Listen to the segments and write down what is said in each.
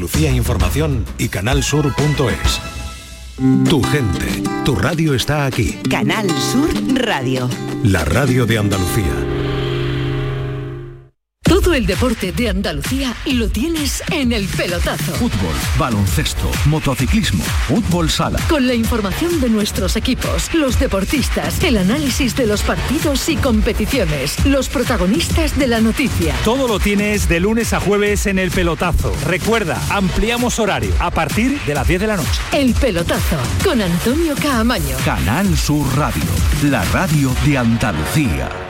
Lucía Información y canalsur.es. Tu gente, tu radio está aquí. Canal Sur Radio. La radio de Andalucía. Todo el deporte de Andalucía lo tienes en el pelotazo. Fútbol, baloncesto, motociclismo, fútbol sala. Con la información de nuestros equipos, los deportistas, el análisis de los partidos y competiciones, los protagonistas de la noticia. Todo lo tienes de lunes a jueves en el pelotazo. Recuerda, ampliamos horario a partir de las 10 de la noche. El pelotazo con Antonio Caamaño. Canal Sur Radio, la radio de Andalucía.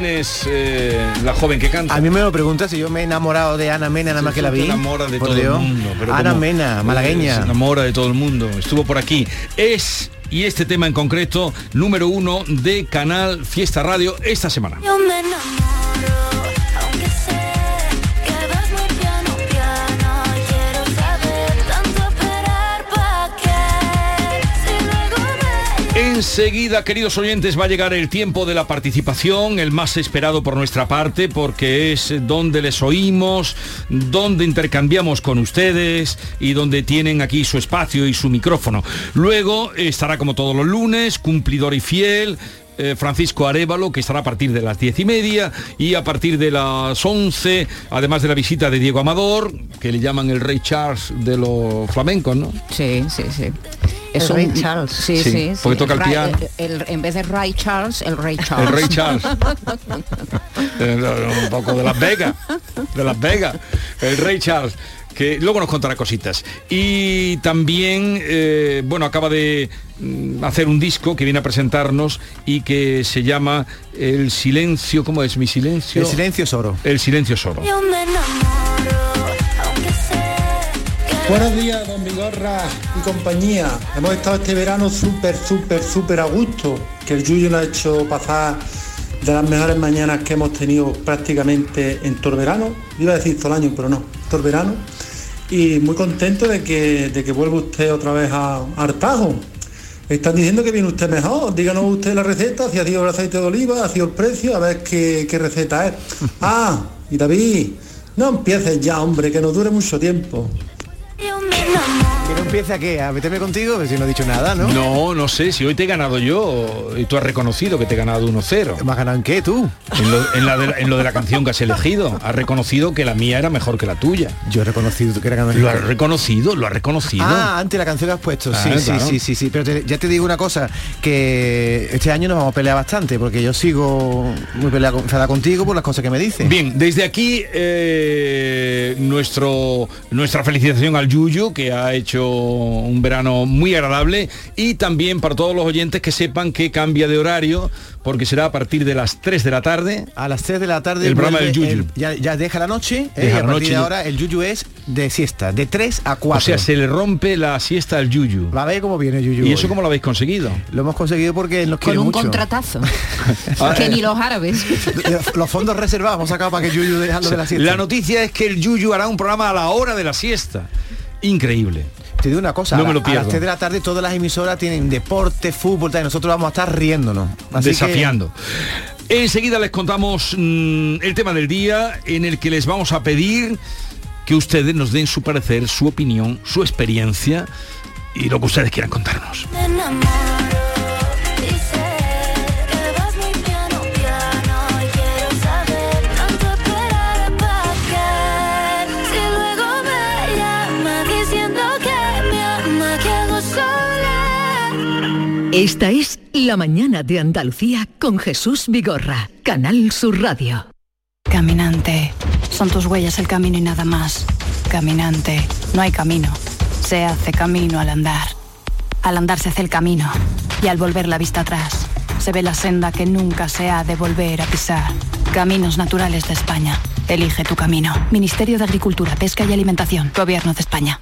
Quién es eh, la joven que canta? A mí me lo preguntas si yo me he enamorado de Ana Mena nada más que la vi. Se enamora de Por todo Dios. el mundo. pero Ana como- Mena, eh, malagueña. Se enamora de todo el mundo. Estuvo por aquí. Es, y este tema en concreto, número uno de Canal Fiesta Radio esta semana. Yo me enamoro, Enseguida, queridos oyentes, va a llegar el tiempo de la participación, el más esperado por nuestra parte, porque es donde les oímos, donde intercambiamos con ustedes y donde tienen aquí su espacio y su micrófono. Luego estará como todos los lunes, cumplidor y fiel. Eh, Francisco Arevalo, que estará a partir de las diez y media y a partir de las 11, además de la visita de Diego Amador, que le llaman el Rey Charles de los flamencos, ¿no? Sí, sí, sí. El Rey Charles. Sí, Sí, sí. porque sí. toca el Ray- piano. el- en vez de Ray Charles, el Rey Charles. El Rey Charles. Eh, un poco de Las Vegas, de Las Vegas, el Rey Charles, que luego nos contará cositas. Y también, eh, bueno, acaba de mm, hacer un disco que viene a presentarnos y que se llama El silencio, ¿cómo es? Mi silencio. El silencio es oro. El silencio es oro. Yo me enamoro, aunque sé Buenos días, don Vigorra y compañía. Hemos estado este verano súper, súper, súper a gusto, que el Yuyo nos ha hecho pasar de las mejores mañanas que hemos tenido prácticamente en todo el verano. Iba a decir todo el año, pero no, todo el verano. Y muy contento de que, de que vuelva usted otra vez a, a Artajo. Están diciendo que viene usted mejor. Díganos usted la receta, si ha sido el aceite de oliva, ha sido el precio, a ver qué, qué receta es. Ah, y David, no empieces ya, hombre, que nos dure mucho tiempo. Que no empiece a qué, a meterme contigo, Pues si no he dicho nada, ¿no? No, no sé, si hoy te he ganado yo y tú has reconocido que te he ganado 1-0. ¿Me has ganado en qué tú? En lo, en la de, en lo de la canción que has elegido. Has reconocido que la mía era mejor que la tuya. Yo he reconocido que era ganador. Lo has reconocido, lo has reconocido. Ah, antes la canción que has puesto. Sí, Ah, sí, claro. sí, sí, sí. Pero te- ya te digo una cosa, que este año nos vamos a pelear bastante, porque yo sigo muy peleado enfadada contigo por las cosas que me dices. Bien, desde aquí eh, nuestro, nuestra felicitación al Yuyu, que ha hecho un verano muy agradable, y también para todos los oyentes que sepan que cambia de horario, porque será a partir de las 3 de la tarde. A las 3 de la tarde El programa del Yuyu. el- ya, ya deja la noche eh, Deja y a la partir noche. de ahora el yuyu es de siesta, de 3 a 4. O sea, se le rompe la siesta al Yuyu. Va a ver cómo viene yuyu. ¿Y hoy. eso cómo lo habéis conseguido? Lo hemos conseguido porque nos Con quiere un mucho. contratazo. Que ni los árabes. Los fondos reservados hemos sacado para que Yuyu dejando de la siesta. La noticia es que el Yuyu hará un programa a la hora de la siesta. Increíble. Te digo una cosa, No a, me lo la- a las pierdo. 3 de la tarde todas las emisoras tienen deporte, fútbol, tal, y nosotros vamos a estar riéndonos. Así que- desafiando. Enseguida les contamos mm, el tema del día en el que les vamos a pedir que ustedes nos den su parecer, su opinión, su experiencia y lo que ustedes quieran contarnos. Esta es La mañana de Andalucía con Jesús Vigorra, Canal Sur Radio. Caminante, Son tus huellas el camino y nada más. Caminante, no hay camino. Se hace camino al andar. Al andar se hace el camino. Y al volver la vista atrás, se ve la senda que nunca se ha de volver a pisar. Caminos Naturales de España. Elige tu camino. Ministerio de Agricultura, Pesca y Alimentación. Gobierno de España.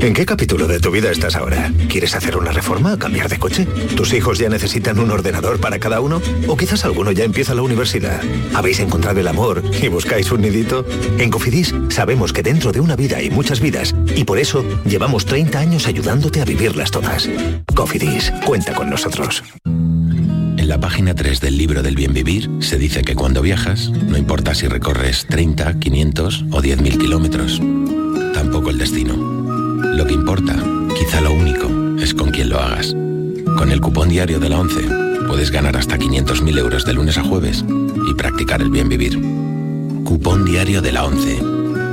¿En qué capítulo de tu vida estás ahora? ¿Quieres hacer una reforma cambiar de coche? ¿Tus hijos ya necesitan un ordenador para cada uno? ¿O quizás alguno ya empieza la universidad? ¿Habéis encontrado el amor y buscáis un nidito? En Cofidis sabemos que dentro de una vida hay muchas vidas y por eso llevamos 30 años ayudándote a vivirlas todas. Cofidis, cuenta con nosotros. En la página 3 del libro del bien vivir se dice que cuando viajas, no importa si recorres 30, 500 o 10.000 kilómetros, tampoco el destino. Lo que importa, quizá lo único, es con quién lo hagas. Con el cupón diario de la 11 puedes ganar hasta 500.000 euros de lunes a jueves y practicar el bien vivir. Cupón diario de la 11.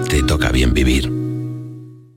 Te toca bien vivir.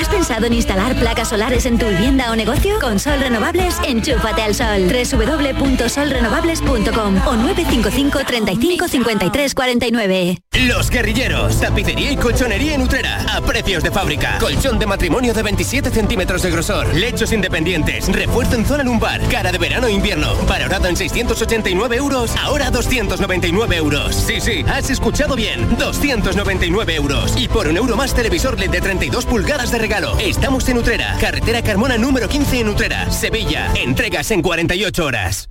¿Has pensado en instalar placas solares en tu vivienda o negocio? Con Sol Renovables, enchúfate al sol. www.solrenovables.com o 955 35 53 49. Los guerrilleros, tapicería y colchonería en Utrera, a precios de fábrica. Colchón de matrimonio de 27 centímetros de grosor, lechos independientes, refuerzo en zona lumbar, cara de verano e invierno, valorado en 689 euros, ahora 299 euros. Sí, sí, has escuchado bien, 299 euros. Y por un euro más televisor LED de 32 pulgadas de regalo. Estamos en Utrera, carretera Carmona número 15 en Utrera, Sevilla. Entregas en 48 horas.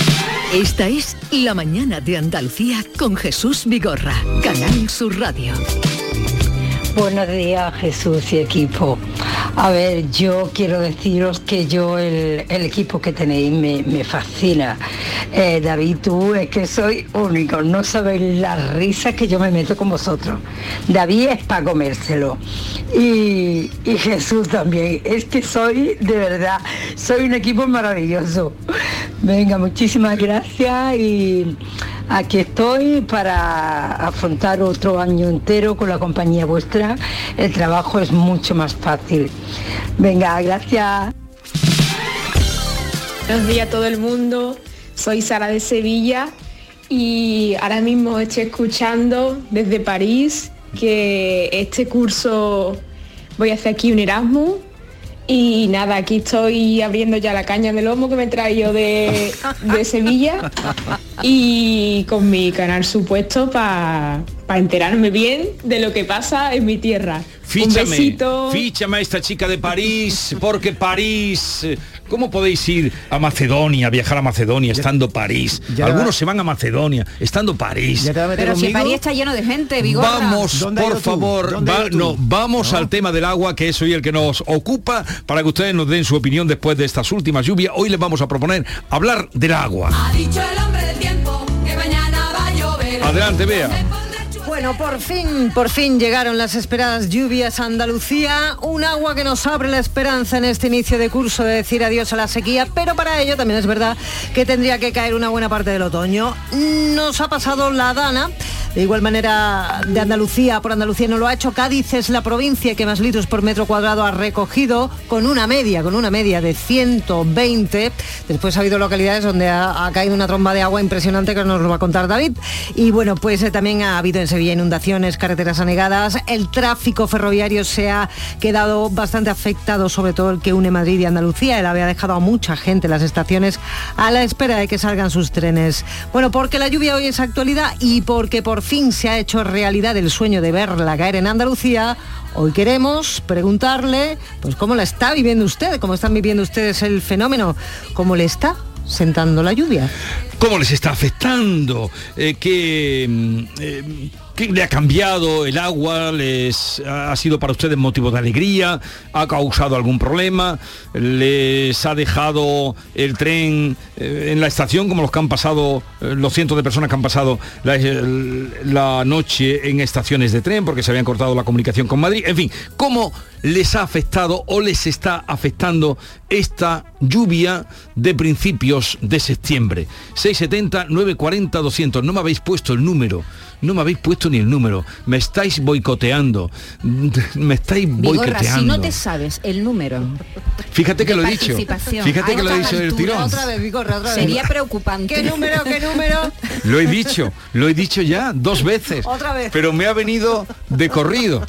Esta es La Mañana de Andalucía con Jesús Vigorra, Canal Sur Radio. Buenos días Jesús y equipo. A ver, yo quiero deciros que yo el, el equipo que tenéis me, me fascina. Eh, David, tú es que soy único, no sabéis las risas que yo me meto con vosotros. David es para comérselo. Y, y Jesús también. Es que soy, de verdad, soy un equipo maravilloso. Venga, muchísimas gracias y aquí estoy para afrontar otro año entero con la compañía vuestra. El trabajo es mucho más fácil. Venga, gracias. Buenos días a todo el mundo. Soy Sara de Sevilla y ahora mismo estoy escuchando desde París que este curso voy a hacer aquí un Erasmus y nada, aquí estoy abriendo ya la caña de lomo que me he traído de, de Sevilla y con mi canal supuesto para enterarme bien de lo que pasa en mi tierra. Un Fíchame, besito. fíchame a esta chica de París, porque París... ¿Cómo podéis ir a Macedonia, viajar a Macedonia estando París? ya- Algunos se van a Macedonia, estando París. Pero si París está lleno de gente, Vigorra. Vamos, por favor, va- no, vamos al tema del agua, que es hoy el que nos ocupa, para que ustedes nos den su opinión después de estas últimas lluvias. Hoy les vamos a proponer hablar del agua. Ha dicho el hombre del tiempo que mañana va a llover. Adelante, Bea. Bueno, por fin, por fin llegaron las esperadas lluvias a Andalucía, un agua que nos abre la esperanza en este inicio de curso de decir adiós a la sequía, pero para ello también es verdad que tendría que caer una buena parte del otoño. Nos ha pasado la dana, De igual manera, de Andalucía, por Andalucía no lo ha hecho. Cádiz es la provincia que más litros por metro cuadrado ha recogido, con una media, con una media de 120. Después ha habido localidades donde ha, caído una tromba de agua impresionante que nos lo va a contar David. Y bueno, pues eh, también ha habido en Sevilla inundaciones, carreteras anegadas. El tráfico ferroviario se ha quedado bastante afectado, sobre todo el que une Madrid y Andalucía. Él había dejado a mucha gente en las estaciones a la espera de que salgan sus trenes. Bueno, porque la lluvia hoy es actualidad y porque por fin se ha hecho realidad el sueño de verla caer en Andalucía, hoy queremos preguntarle, pues cómo la está viviendo usted, cómo están viviendo ustedes el fenómeno, cómo le está sentando la lluvia. ¿Cómo les está afectando? Eh, ¿qué, mm, eh, le ha cambiado el agua? ¿Les ha sido para ustedes motivo de alegría? ¿Ha causado algún problema? ¿Les ha dejado el tren eh, en la estación como los que han pasado, eh, los cientos de personas que han pasado la, la noche en estaciones de tren porque se habían cortado la comunicación con Madrid? En fin, ¿cómo les ha afectado o les está afectando esta lluvia de principios de septiembre? 670 940 200. No me habéis puesto el número. No me habéis puesto ni el número. Me estáis boicoteando. Me estáis Vigorra, boicoteando. si no te sabes el número. Fíjate que de lo he dicho. Fíjate que lo he dicho del tirón. Otra vez, Vigorra, otra vez. Sería preocupante. ¿Qué número, qué número? Lo he dicho, lo he dicho ya dos veces. Otra vez. Pero me ha venido de corrido.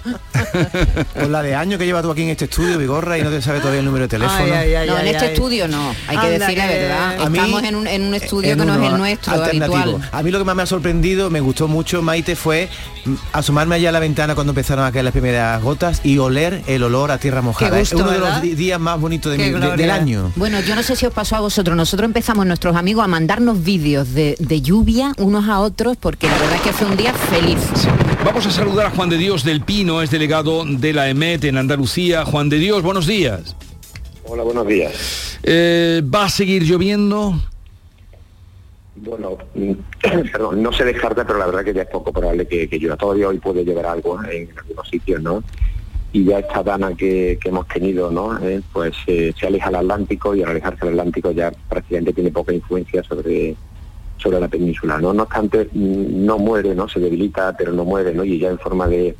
Pues la de años que llevas tú aquí en este estudio, Vigorra, y no te sabe todavía el número de teléfono. Ay, ay, ay, no, en este estudio no, hay que Anda, decir la verdad. Mí- Estamos en un, en un estudio en que no es el nuestro alternativo. habitual. A mí lo que más me ha sorprendido, me gustó mucho, Maite, fue asomarme allá a la ventana cuando empezaron a caer las primeras gotas y oler el olor a tierra mojada. gusto, es uno de los días más bonitos de Qué mi- de- gloria. del año. Bueno, yo no sé si os pasó a vosotros. Nosotros empezamos nuestros amigos a mandarnos vídeos de, de lluvia unos a otros porque la verdad es que fue un día feliz. Vamos a saludar a Juan de Dios del Pino, es delegado de la EMET en Andalucía. Juan de Dios, buenos días. Hola, buenos días. Eh, ¿Va a seguir lloviendo? Bueno, mm, perdón, no se descarta, pero la verdad que ya es poco probable que, que llueva. Todavía hoy puede llover algo en algunos sitios, ¿no? Y ya esta dana que, que hemos tenido, ¿no? Eh, pues eh, se aleja al Atlántico y al alejarse al Atlántico ya prácticamente tiene poca influencia sobre sobre la península, ¿no? No obstante, mm, no muere, ¿no? Se debilita, pero no muere, ¿no? Y ya en forma de,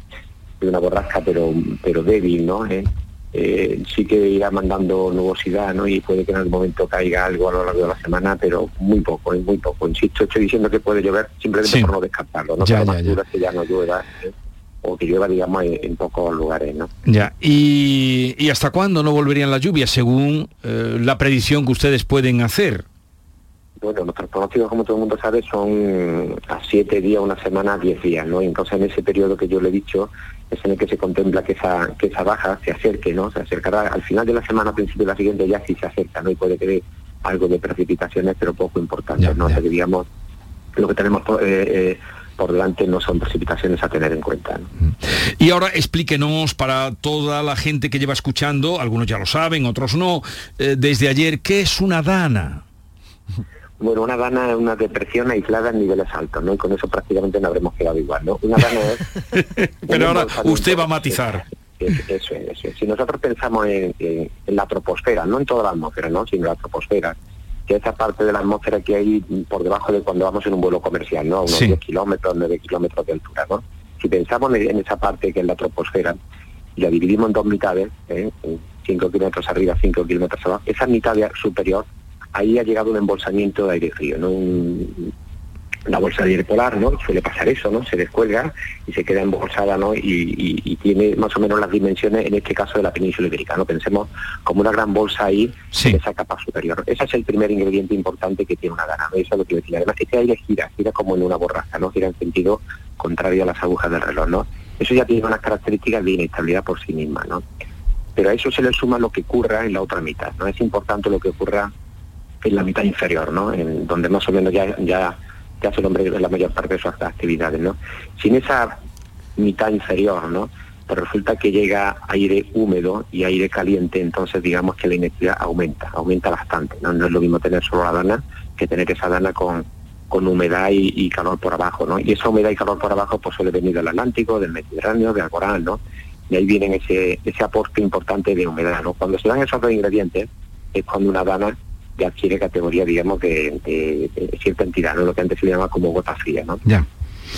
de una borrasca, pero pero débil, ¿no? Eh, eh, sí que irá mandando nubosidad, ¿no? Y puede que en algún momento caiga algo a lo largo de la semana, pero muy poco, es muy poco. Insisto, estoy diciendo que puede llover simplemente Sí. por no descartarlo, ¿no? Ya, ya, más ya. que ya no llueva, ¿eh? o que llueva, digamos, en, en pocos lugares, ¿no? Ya. ¿Y, y hasta cuándo no volverían las lluvias según eh, la predicción que ustedes pueden hacer? Bueno, nuestros pronósticos, como todo el mundo sabe, son a siete días, una semana, diez días, ¿no? Y Entonces, en ese periodo que yo le he dicho, es en el que se contempla que esa, que esa baja se acerque, ¿no? Se acercará al final de la semana, a principio de la siguiente, ya sí se acerca, ¿no? Y puede dé algo de precipitaciones, pero poco importante, ¿no? O sea, que digamos, lo que tenemos por, eh, eh, por delante no son precipitaciones a tener en cuenta, ¿no? Y ahora explíquenos para toda la gente que lleva escuchando, algunos ya lo saben, otros no, eh, desde ayer, ¿qué es una dana? Bueno, una dana es una depresión aislada en niveles altos, ¿no? Y con eso prácticamente no habremos quedado igual, ¿no? Una dana es... Pero ahora usted va a matizar. Es- Eso es, eso es. Si nosotros pensamos en, en- en la troposfera, no en toda la atmósfera, ¿no? sino en la troposfera, que es esa parte de la atmósfera que hay por debajo de cuando vamos en un vuelo comercial, ¿no? Unos Sí. 10 kilómetros, 9 kilómetros de altura, ¿no? Si pensamos en, en esa parte que es la troposfera y la dividimos en dos mitades, 5 kilómetros arriba, 5 kilómetros abajo, esa mitad superior, ahí ha llegado un embolsamiento de aire frío, ¿no? Un- la bolsa de aire polar, ¿no? Suele pasar eso, ¿no? Se descuelga y se queda embolsada, ¿no? Y, y- y tiene más o menos las dimensiones, en este caso, de la península ibérica, ¿no? Pensemos como una gran bolsa ahí en esa capa superior. Ese es el primer ingrediente importante que tiene una dana, ¿no? Eso es lo que decía. Además, este aire gira, gira como en una borracha, ¿no? Gira en sentido contrario a las agujas del reloj, ¿no? Eso ya tiene unas características de inestabilidad por sí misma, ¿no? Pero a eso se le suma lo que ocurra en la otra mitad, ¿no? Es importante lo que ocurra en la mitad inferior, ¿no? En donde más o menos ya, ya, ya hace el hombre la mayor parte de sus actividades, ¿no? Sin esa mitad inferior, ¿no? Pues resulta que llega aire húmedo y aire caliente, entonces digamos que la inestabilidad aumenta, aumenta bastante, ¿no? No es lo mismo tener solo la dana que tener esa dana con, con humedad y, y calor por abajo, ¿no? Y esa humedad y calor por abajo pues suele venir del Atlántico, del Mediterráneo, del Coral, ¿no? Y ahí vienen ese, ese aporte importante de humedad, ¿no? Cuando se dan esos dos ingredientes es cuando una dana adquiere categoría, digamos, de, de- de cierta entidad, ¿no? Lo que antes se llama como gota fría, ¿no? Ya.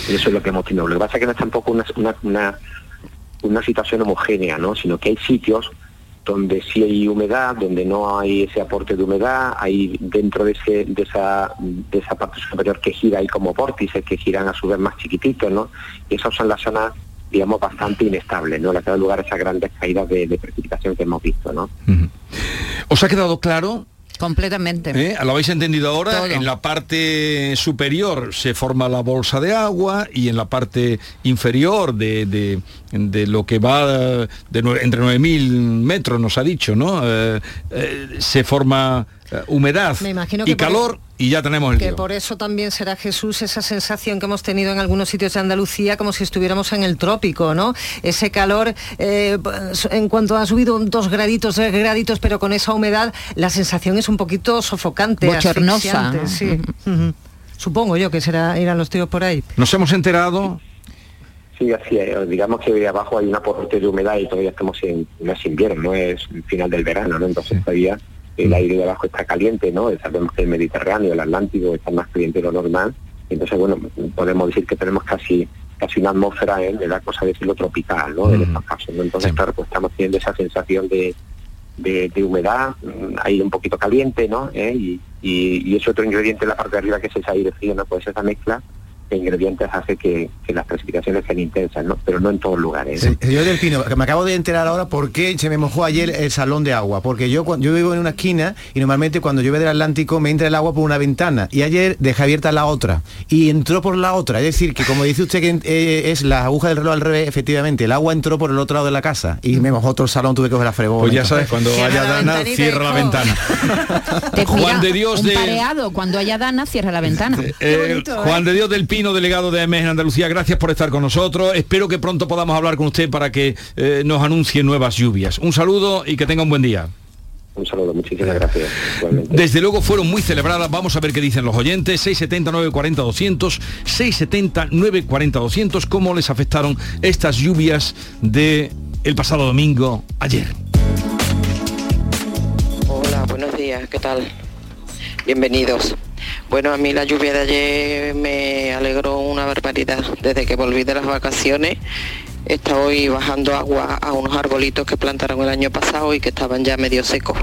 Y eso es lo que hemos tenido. Lo que pasa es que no es tampoco una, una, una, una situación homogénea, ¿no? Sino que hay sitios donde sí hay humedad, donde no hay ese aporte de humedad, hay dentro de, ese, de, esa, de esa parte superior que gira, hay como vórtices que giran a su vez más chiquititos, ¿no? Y esas son las zonas, digamos, bastante inestables, ¿no? Las que dan lugar a esas grandes caídas de, de precipitación que hemos visto, ¿no? ¿Os ha quedado claro? Completamente. ¿Eh? ¿Lo habéis entendido ahora? Todo. En la parte superior se forma la bolsa de agua y en la parte inferior de, de- de lo que va de entre 9.000 metros, nos ha dicho, ¿no? Eh, eh, se forma humedad Me imagino y que por- calor y ya tenemos el Que lío. por eso también será Jesús esa sensación que hemos tenido en algunos sitios de Andalucía como si estuviéramos en el trópico, ¿no? Ese calor, eh, pues, en cuanto ha subido dos graditos, tres graditos, pero con esa humedad, la sensación es un poquito sofocante, Bochornosa. asfixiante, sí. Supongo yo que será irán los tíos por ahí. Nos hemos enterado Sí, así es. Digamos que abajo hay un aporte de humedad y todavía estamos en, no es invierno, no es el final del verano, ¿no? Entonces todavía el aire de abajo está caliente, ¿no? Sabemos que el Mediterráneo, el Atlántico está más caliente de lo normal. Entonces, bueno, podemos decir que tenemos casi casi una atmósfera ¿eh? de la cosa de decirlo tropical, ¿no? En estos casos, ¿no? Entonces, claro, pues estamos teniendo esa sensación de, de, de humedad, mm, ahí un poquito caliente, ¿no? ¿Eh? Y, y, y ese otro ingrediente en la parte de arriba que es ese aire frío, ¿no? Pues esa mezcla de ingredientes hace que, que las precipitaciones sean intensas, ¿no? Pero no en todos lugares. ¿no? Señor del Pino, que me acabo de enterar ahora por qué se me mojó ayer el salón de agua. Porque yo cuando yo vivo en una esquina y normalmente cuando llueve del Atlántico me entra el agua por una ventana. Y ayer dejé abierta la otra. Y entró por la otra. Es decir, que como dice usted que eh, es la aguja del reloj al revés, efectivamente, el agua entró por el otro lado de la casa. Y me mojó todo el salón, tuve que coger la fregona. Pues ya sabes, cuando vaya Dana, cierra la ventana. Te Juan mira, de Dios de- pareado, cuando haya dana, cierra la ventana. Eh, Juan de Dios del Pino, delegado de AMES en Andalucía, gracias por estar con nosotros. Espero que pronto podamos hablar con usted para que eh, nos anuncie nuevas lluvias. Un saludo y que tenga un buen día. Un saludo, muchísimas gracias. igualmente. Desde luego fueron muy celebradas, vamos a ver qué dicen los oyentes, 670 940 200, 670 940 200, cómo les afectaron estas lluvias de el pasado domingo ayer. Hola, buenos días, ¿qué tal? Bienvenidos. Bueno, a mí la lluvia de ayer me alegró una barbaridad. Desde que volví de las vacaciones, estoy bajando agua a unos arbolitos que plantaron el año pasado y que estaban ya medio secos.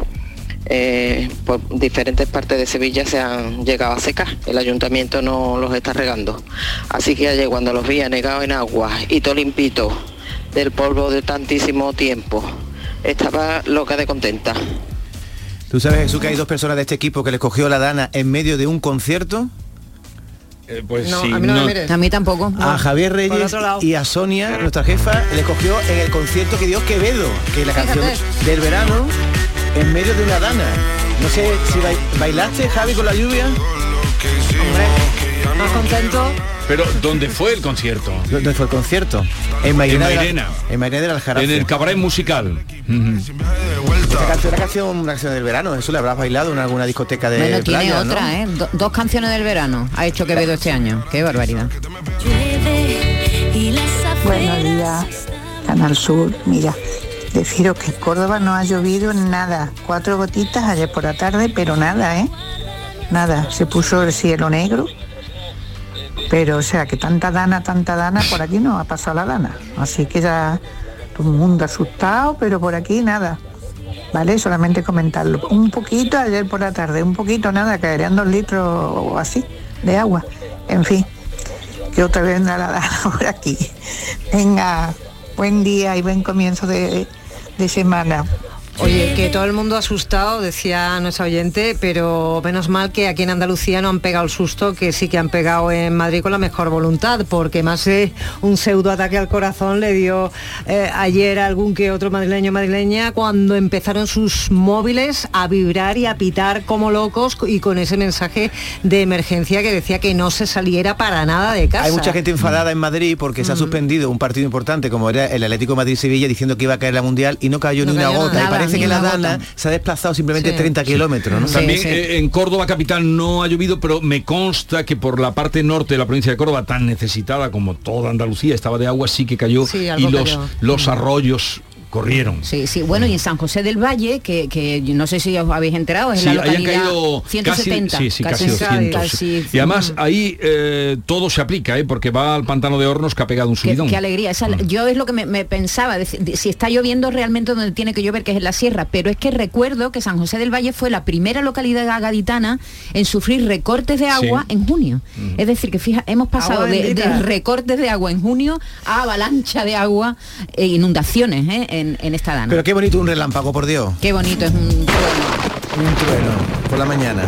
Eh, por diferentes partes de Sevilla se han llegado a secar. El ayuntamiento no los está regando. Así que ayer cuando los vi anegados en agua y todo limpito del polvo de tantísimo tiempo, estaba loca de contenta. ¿Tú sabes, Jesús, que hay dos personas de este equipo que les cogió la dana en medio de un concierto? pues No, sí, a mí no me no. mires. A mí tampoco. A Javier Reyes y a Sonia, nuestra jefa, le cogió en el concierto que dio Quevedo, que la canción del verano, en medio de una dana. No sé si bai- bailaste, Javi, con la lluvia. Más contento. Pero ¿dónde fue el concierto? ¿Dónde fue el concierto? En Mairena. de la- Mairena. En Mairena del Aljarafe. En el cabaret musical. Esta canción, una canción, una canción del verano, eso le habrás bailado en alguna discoteca de Bueno, tiene playa, ¿no? otra, ¿eh? Do- dos canciones del verano ha hecho Quevedo este año. Qué barbaridad. Buenos días, Canal Sur. Mira, deciros que en Córdoba no ha llovido nada. Cuatro gotitas ayer por la tarde, pero nada, ¿eh? Nada. Se puso el cielo negro. Pero, o sea, que tanta dana, tanta dana, por aquí no ha pasado la dana. Así que ya todo el mundo asustado, pero por aquí nada. ¿Vale? Solamente comentarlo. Un poquito ayer por la tarde, un poquito, nada, caerían dos litros o así de agua. En fin, que otra vez la dana por aquí. Venga, buen día y buen comienzo de semana. Oye, que todo el mundo asustado, decía nuestra oyente, pero menos mal que aquí en Andalucía no han pegado el susto que sí que han pegado en Madrid con la mejor voluntad, porque más de un pseudo ataque al corazón le dio eh, ayer a algún que otro madrileño o madrileña cuando empezaron sus móviles a vibrar y a pitar como locos y con ese mensaje de emergencia que decía que no se saliera para nada de casa. Hay mucha gente enfadada en Madrid porque se ha suspendido un partido importante como era el Atlético Madrid-Sevilla diciendo que iba a caer la Mundial y no cayó No ni una gota. nada, parece que la Dana se ha desplazado simplemente Sí. 30 kilómetros. ¿no? También eh, en Córdoba capital no ha llovido, pero me consta que por la parte norte de la provincia de Córdoba, tan necesitada como toda Andalucía, estaba de agua, sí que cayó y los, cayó. los arroyos corrieron. Sí, sí. Bueno, y en San José del Valle, que, que no sé si os habéis enterado, es Sí, la hayan localidad caído 170. casi, sí, sí, casi, 200. casi- y además ahí eh, todo se aplica, ¿eh? porque va al pantano de hornos que ha pegado un subidón. qué alegría. Esa- Yo es lo que me, me pensaba, de- de- si está lloviendo realmente donde tiene que llover, que es en la sierra, pero es que recuerdo que San José del Valle fue la primera localidad gaditana en sufrir recortes de agua Sí. en junio. Es decir, que fija, hemos pasado de recortes de agua en junio a avalancha de agua e inundaciones ¿eh? En, en esta dana. Pero qué bonito un relámpago, por Dios. Qué bonito es un Un trueno por la mañana.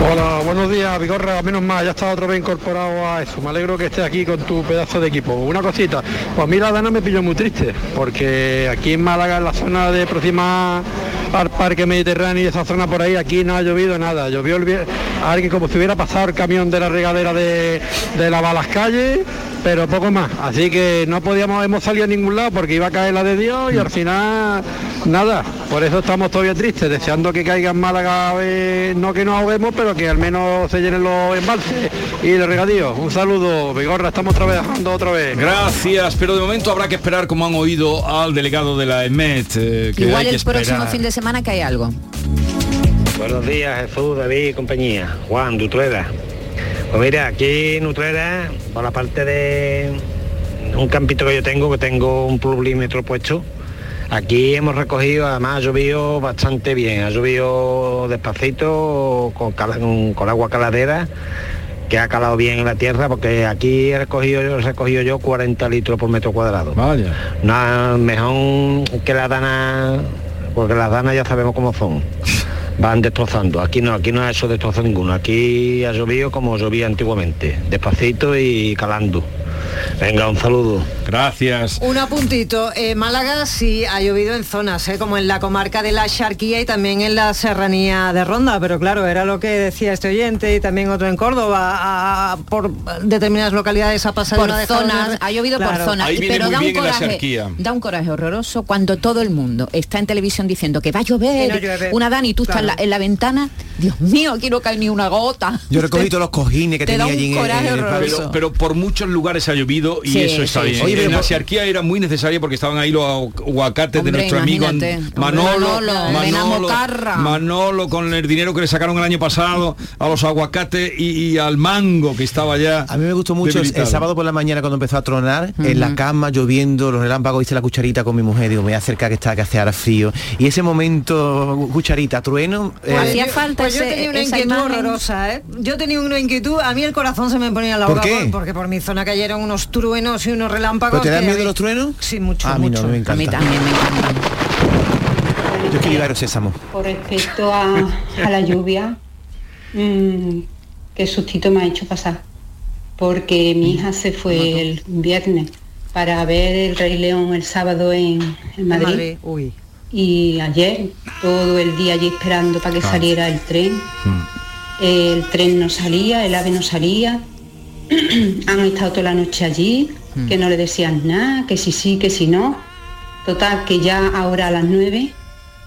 Hola, buenos días, Vigorra. Menos mal, ya está otra vez incorporado a eso. Me alegro que estés aquí con tu pedazo de equipo. Una cosita, pues a mí la dana me pilló muy triste, porque aquí en Málaga, en la zona de próxima al Parque Mediterráneo y esa zona por ahí, aquí no ha llovido nada. Llovió el alguien como si hubiera pasado el camión de la regadera de, de la Balas Calle, pero poco más. Así que no podíamos, hemos salido a ningún lado porque iba a caer la de Dios y al final nada. Por eso estamos todavía tristes, deseando que caiga en Málaga, eh, no que nos ahoguemos, pero que al menos se llenen los embalses y los regadíos. Un saludo, Vigorra, estamos trabajando otra vez. Gracias, pero de momento habrá que esperar, como han oído, al delegado de la EMET. eh, que Igual hay que el próximo fin de semana que hay algo. Buenos días, Jesús, David y compañía. Juan, de Utrera. Pues mira, aquí en Utrera, por la parte de un campito que yo tengo, que tengo un pluvímetro puesto, aquí hemos recogido, además ha llovido bastante bien, ha llovido despacito, con, agua caladera, que ha calado bien en la tierra, porque aquí he recogido, yo, he recogido yo 40 litros por metro cuadrado. Vaya. No, mejor que la dana, porque las danas ya sabemos cómo son. Van destrozando. Aquí no, aquí no ha hecho destrozo ninguno. Aquí ha llovido como llovía antiguamente, despacito y calando. Venga, un saludo. Gracias. Un apuntito, eh, Málaga sí ha llovido en zonas, eh, como en la comarca de la Charquía y también en la serranía de Ronda, pero claro, era lo que decía este oyente y también otro en Córdoba, a- a- por determinadas localidades ha pasado por de zonas, ha llovido por zonas, pero da un, bien en la coraje, da un coraje horroroso cuando todo el mundo está en televisión diciendo que va a llover, no llueve. una Dani, y tú estás en la, Claro. en la ventana, Dios mío, aquí no cae ni una gota. Yo recogí todos los cojines que Te da tenía un allí en, coraje en el horroroso. patio. Pero, pero por muchos lugares ha llovido y Sí, eso está sí, bien. sí. Oye, en la Siarquía era muy necesario porque estaban ahí los aguacates de nuestro amigo. Hombre, Manolo, Manolo, con el dinero que le sacaron el año pasado a los aguacates y, y al mango que estaba ya. A mí me gustó mucho el, sábado por la mañana cuando empezó a tronar, en la cama, lloviendo, los relámpagos, hice la cucharita con mi mujer, digo, me voy a acercar que está, que hace ahora frío. Y ese momento, cucharita, trueno, eh, Pues hacía yo- falta yo ese- tenía una esa inquietud imagen. horrorosa, ¿eh? Yo tenía una inquietud, a mí el corazón se me ponía en la ¿Por boca qué? por- porque por mi zona cayeron unos truenos y unos relámpagos. ¿Pero te dan miedo los truenos? Sí, mucho, A mí mucho. no, me encanta. A mí también me encanta. Yo quiero llevar sésamo. Con respecto a, a la lluvia, mm, qué sustito me ha hecho pasar, porque mi hija se fue el viernes para ver el Rey León el sábado en, en En Madrid, Madrid, Uy. Y ayer todo el día allí esperando para que Ah. saliera el tren. El tren no salía, el ave no salía. Han estado toda la noche allí, que no le decían nada, que si sí, que si no. Total, que ya ahora a las 9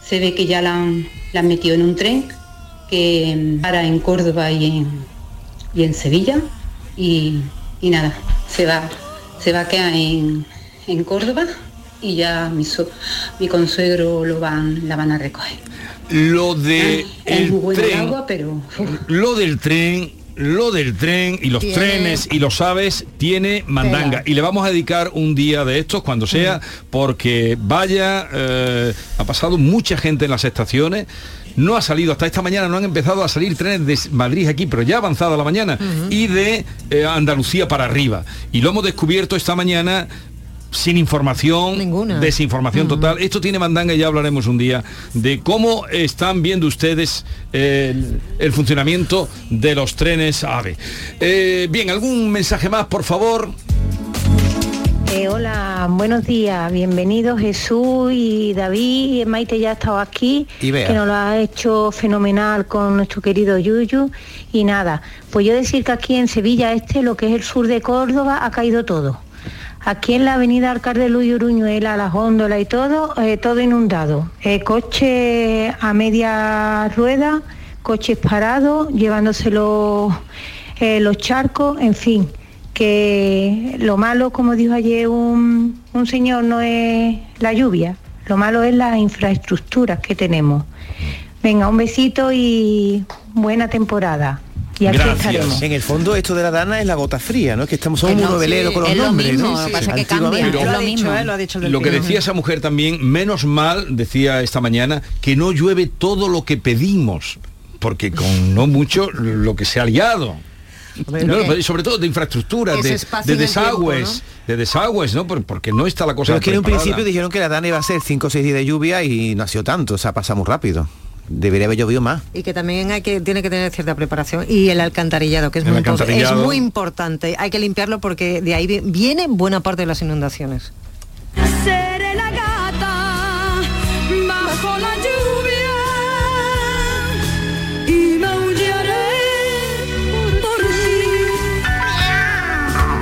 se ve que ya la han, la han metido en un tren que mm, para en Córdoba y en, y en Sevilla. Y, y nada, se va, se va a quedar en, en Córdoba y ya mi, so- mi consuegro lo van, la van a recoger. Lo de Es muy el el tren, agua, pero lo del tren, lo del tren y los Tiene- trenes y los aves tiene mandanga. Y le vamos a dedicar un día de estos cuando sea porque vaya eh, ha pasado mucha gente en las estaciones. No ha salido hasta esta mañana no han empezado a salir trenes de Madrid aquí pero ya ha avanzado la mañana y de eh, Andalucía para arriba. Y lo hemos descubierto esta mañana sin información, desinformación total. Esto tiene mandanga y ya hablaremos un día de cómo están viendo ustedes el, el funcionamiento de los trenes AVE. Eh, bien, ¿algún mensaje más, por favor? Eh, hola, buenos días, bienvenidos Jesús y David, Maite ya ha estado aquí, Y que nos lo ha hecho fenomenal con nuestro querido Yuyu y nada, pues yo decir que aquí en Sevilla Este, lo que es el sur de Córdoba, ha caído todo. Aquí en la avenida Alcalde Luis Uruñuela, las góndolas y todo, eh, todo inundado. Eh, coches a media rueda, coches parados, llevándose los, eh, los charcos, en fin, que lo malo, como dijo ayer un, un señor, no es la lluvia, lo malo es las infraestructuras que tenemos. Venga, un besito y buena temporada. Y aquí estaremos. En el fondo esto de la dana es la gota fría, ¿no? Es que estamos somos muy no, noveleros sí, con los es lo nombres, ¿no? lo que decía esa mujer también, menos mal, decía esta mañana, que no llueve todo lo que pedimos, porque con no mucho lo que se ha liado. No, sobre todo de infraestructuras, Ese de, de tiempo, desagües, de desagües, ¿no? Por- Porque no está la cosa Pero es que en un principio dijeron que la dana iba a ser 5 o 6 días de lluvia y no ha sido tanto, o sea, pasa muy rápido. Debería haber llovido más. Y que también hay que, tiene que tener cierta preparación. Y el alcantarillado, que es, El muy, es importante. Hay que limpiarlo porque de ahí vi- viene buena parte de las inundaciones. Seré la gata bajo la lluvia y maullaré por ti.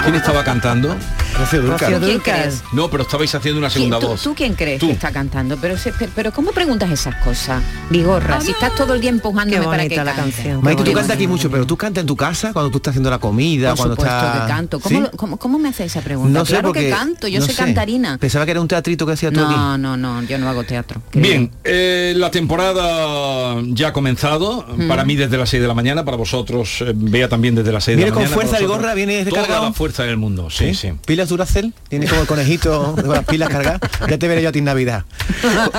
¿Quién estaba cantando? Rocío Dúrcal. Rocío ¿Quién Dúrcal. crees? No, pero estabais haciendo una segunda ¿Tú, voz. tú quién crees Tú. que está cantando? Pero, pero, ¿cómo preguntas esas cosas? Vigorra, si estás todo el día empujándome para que la cante. canción. Maite, tú cantas aquí mucho, pero tú cantas en tu casa cuando tú estás haciendo la comida, Por cuando supuesto estás... que canto. ¿Cómo, ¿Sí? cómo- cómo me hace esa pregunta? No sé claro porque- que canto, yo no soy sé. cantarina. Pensaba que era un teatrito que hacía tú aquí. No, no, no, yo no hago teatro. Bien, eh, la temporada ya ha comenzado, Mm. para mí desde las 6 de la mañana, para vosotros, eh, vea también desde las 6 de ¿Viene la con mañana. fuerza para el vosotros, gorra? ¿Viene Toda recargado? la fuerza del mundo, sí, sí. ¿Pilas Duracell? Tiene como el conejito con las pilas cargadas. Ya te veré yo a ti en Navidad. La,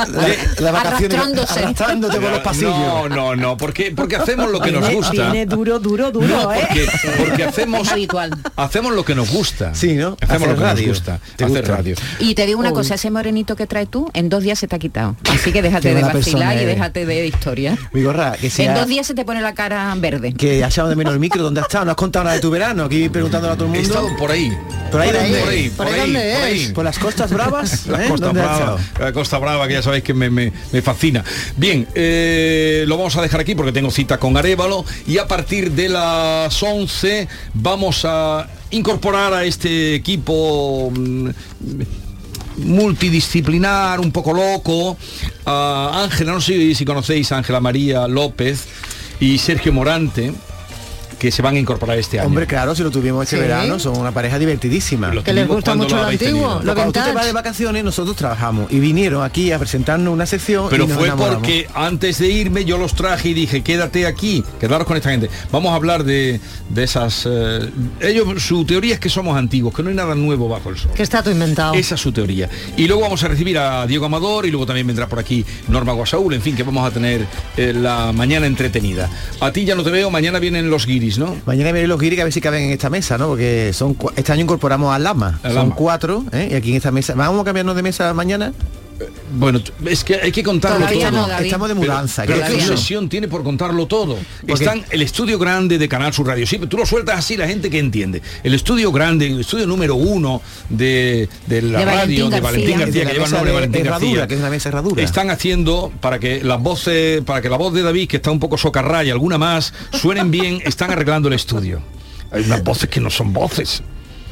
la vacaciones Arrastrándose. arrastrándote por los pasillos. No, no, no, porque, porque hacemos lo que nos gusta. Viene duro, duro, duro, No, ¿eh? porque, porque hacemos, Es habitual. hacemos lo que nos gusta. Sí, ¿no? Hacemos Hacer lo que radio. nos gusta. ¿Te hacer gusta? radio. Y te digo una Uy. cosa, ese morenito que traes tú, en dos días se te ha quitado. Así que déjate de vacilar y déjate de historia. Mi gorra, que En sea... dos días se te pone la cara verde. Que ha echado de menos el micro, ¿dónde has estado? No has contado nada de tu verano, aquí preguntándole a todo el He mundo. estado por ahí. ¿Por ahí por dónde? por ahí, ¿Por ahí dónde por ahí. ¿Por las costas bravas? La ¿Eh? Costa ¿Dónde has Brava, la Costa Brava, que ya sabéis que me, me- me fascina. Bien, eh, lo vamos a dejar aquí porque tengo cita con Arevalo y a partir de las 11 vamos a incorporar a este equipo mm, multidisciplinar, un poco loco, a Ángela, no sé si conocéis a Ángela María López y Sergio Morante, que se van a incorporar este año. Hombre, claro, si lo tuvimos este Sí. verano, son una pareja divertidísima. Lo Que les gusta mucho lo habéis antiguo, lo Cuando tú te vas de vacaciones, nosotros trabajamos y vinieron aquí a presentarnos una sección. Pero y nos fue enamoramos. porque antes de irme yo los traje y dije, quédate aquí, quedaros con esta gente. Vamos a hablar de, de esas... eh, ellos, su teoría es que somos antiguos, que no hay nada nuevo bajo el sol. Que está todo inventado. Esa es su teoría. Y luego vamos a recibir a Diego Amador y luego también vendrá por aquí Norma Guasaúl, en fin, que vamos a tener eh, la mañana entretenida. A ti ya no te veo, mañana vienen los guiris, ¿no? Mañana vienen los guiris a ver si caben en esta mesa, ¿no? Porque son este año incorporamos al Lama. Son cuatro, ¿eh? Y aquí en esta mesa. ¿Vamos a cambiarnos de mesa mañana? Bueno, es que hay que contarlo Todavía todo. no. Estamos de mudanza. Pero, ¿qué- pero qué no? obsesión tiene por contarlo todo. Porque- Están el estudio grande de Canal Sur Radio. Sí, pero tú lo sueltas así, la gente que entiende. El estudio grande, el estudio número uno de, de la De radio, Valentín de Valentín García. Que lleva el nombre de Valentín herradura, García. que es una mesa herradura. Están haciendo para que las voces, para que la voz de David, que está un poco socarraya y alguna más, suenen bien, están arreglando el estudio. Hay unas voces que no son voces.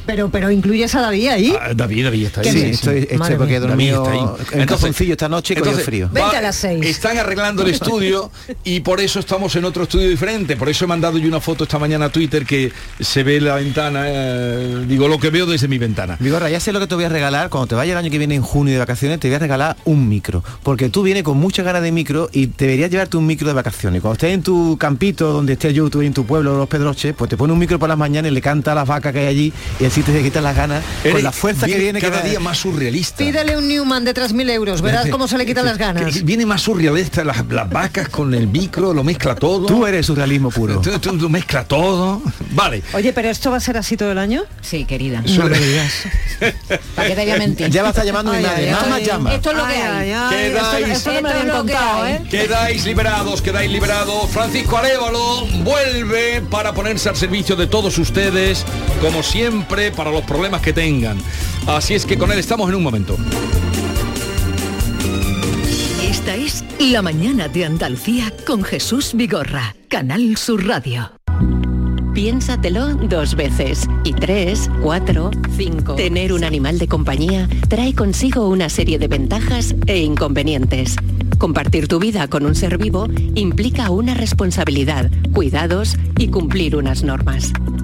Pero, pero incluyes a David ahí. Ah, David, David está ahí. ¿Qué Sí, dices? estoy, estoy porque he dormido David está ahí. en Entonces- calzoncillo esta noche y frío. Vente a las seis. Están arreglando el estudio y por eso estamos en otro estudio diferente. Por eso he mandado yo una foto esta mañana a Twitter que se ve la ventana, eh, digo lo que veo desde mi ventana. Vigorra, ya sé lo que te voy a regalar. Cuando te vaya el año que viene en junio de vacaciones, te voy a regalar un micro. Porque tú vienes con mucha ganas de micro y deberías llevarte un micro de vacaciones. Cuando estés en tu campito, donde estés yo, tú en tu pueblo, los Pedroches, pues te pone un micro por las mañanas y le canta a las vacas que hay allí y así te quitas las ganas con la fuerza que viene cada que día más surrealista. Pídele un Newman de 3.000 euros, verás cómo se le quitan las ganas. Que Viene más surrealista, las, las vacas con el micro, lo mezcla todo. Tú eres surrealismo puro. Tú, tú- tú mezcla todo. Vale. Oye, pero esto va a ser así todo el año. Sí, querida. No me digas. ¿Para qué te voy a mentir? Ya va a estar llamando mi madre. Mamá llama. Esto es lo que Ay, hay. esto, Quedáis- esto no me habían contado. ¿eh? Quedáis liberados, quedáis liberados. Francisco Arevalo vuelve para ponerse al servicio de todos ustedes, como siempre, para los problemas que tengan. Así es que con él estamos en un momento. Esta es La mañana de Andalucía con Jesús Vigorra, Canal Sur Radio. Piénsatelo dos veces. Y tres, cuatro, cinco. Tener un animal de compañía trae consigo una serie de ventajas e inconvenientes. Compartir tu vida con un ser vivo implica una responsabilidad, cuidados y cumplir unas normas.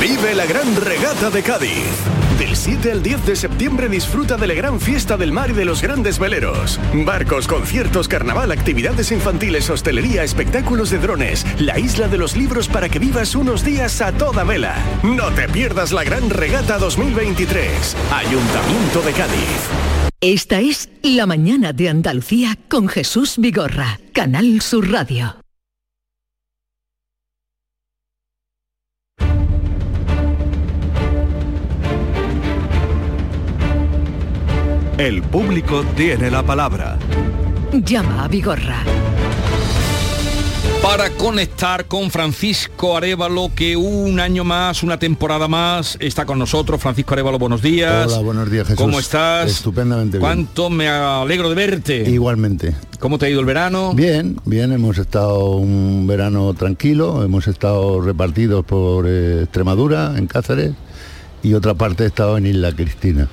Vive la gran regata de Cádiz. Del 7 al 10 de septiembre disfruta de la gran fiesta del mar y de los grandes veleros. Barcos, conciertos, carnaval, actividades infantiles, hostelería, espectáculos de drones, la isla de los libros para que vivas unos días a toda vela. No te pierdas la gran regata 2023. Ayuntamiento de Cádiz. Esta es La Mañana de Andalucía con Jesús Vigorra, Canal Sur Radio. El público tiene la palabra. Llama a Vigorra. Para conectar con Francisco Arevalo, que un año más, una temporada más, está con nosotros. Francisco Arevalo, buenos días. Hola, buenos días, Jesús. ¿Cómo estás? Estupendamente bien. ¿Cuánto me alegro de verte? Igualmente. ¿Cómo te ha ido el verano? Bien, bien, hemos estado un verano tranquilo, hemos estado repartidos por eh, Extremadura, en Cáceres, y otra parte he estado en Isla Cristina.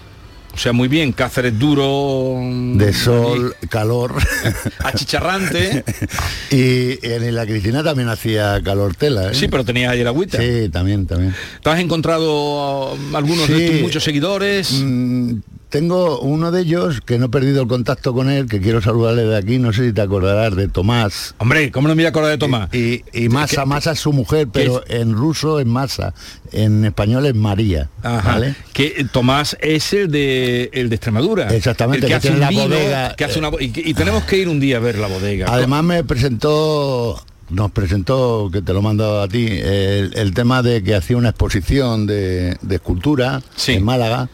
O sea, muy bien, Cáceres duro. De sol, calor. Achicharrante. y en la Cristina también hacía calor tela. ¿eh? Sí, pero tenía ayer agüita. Sí, también, también. ¿Te has encontrado uh, algunos de tus muchos seguidores? Mm, tengo uno de ellos que no he perdido el contacto con él, que quiero saludarle de aquí, no sé si te acordarás de Tomás. Hombre, ¿cómo no me voy a acordar de Tomás? Y, y Masa, Masa es su mujer, pero en ruso es Masa, en español es María. Ajá. ¿vale? Que Tomás es el de el de Extremadura. Exactamente, el que, que hace tiene un la vino, bodega, que hace una y, y tenemos que ir un día a ver la bodega. Además me presentó nos presentó, que te lo he mandado a ti, el, el tema de que hacía una exposición de, de escultura en Málaga,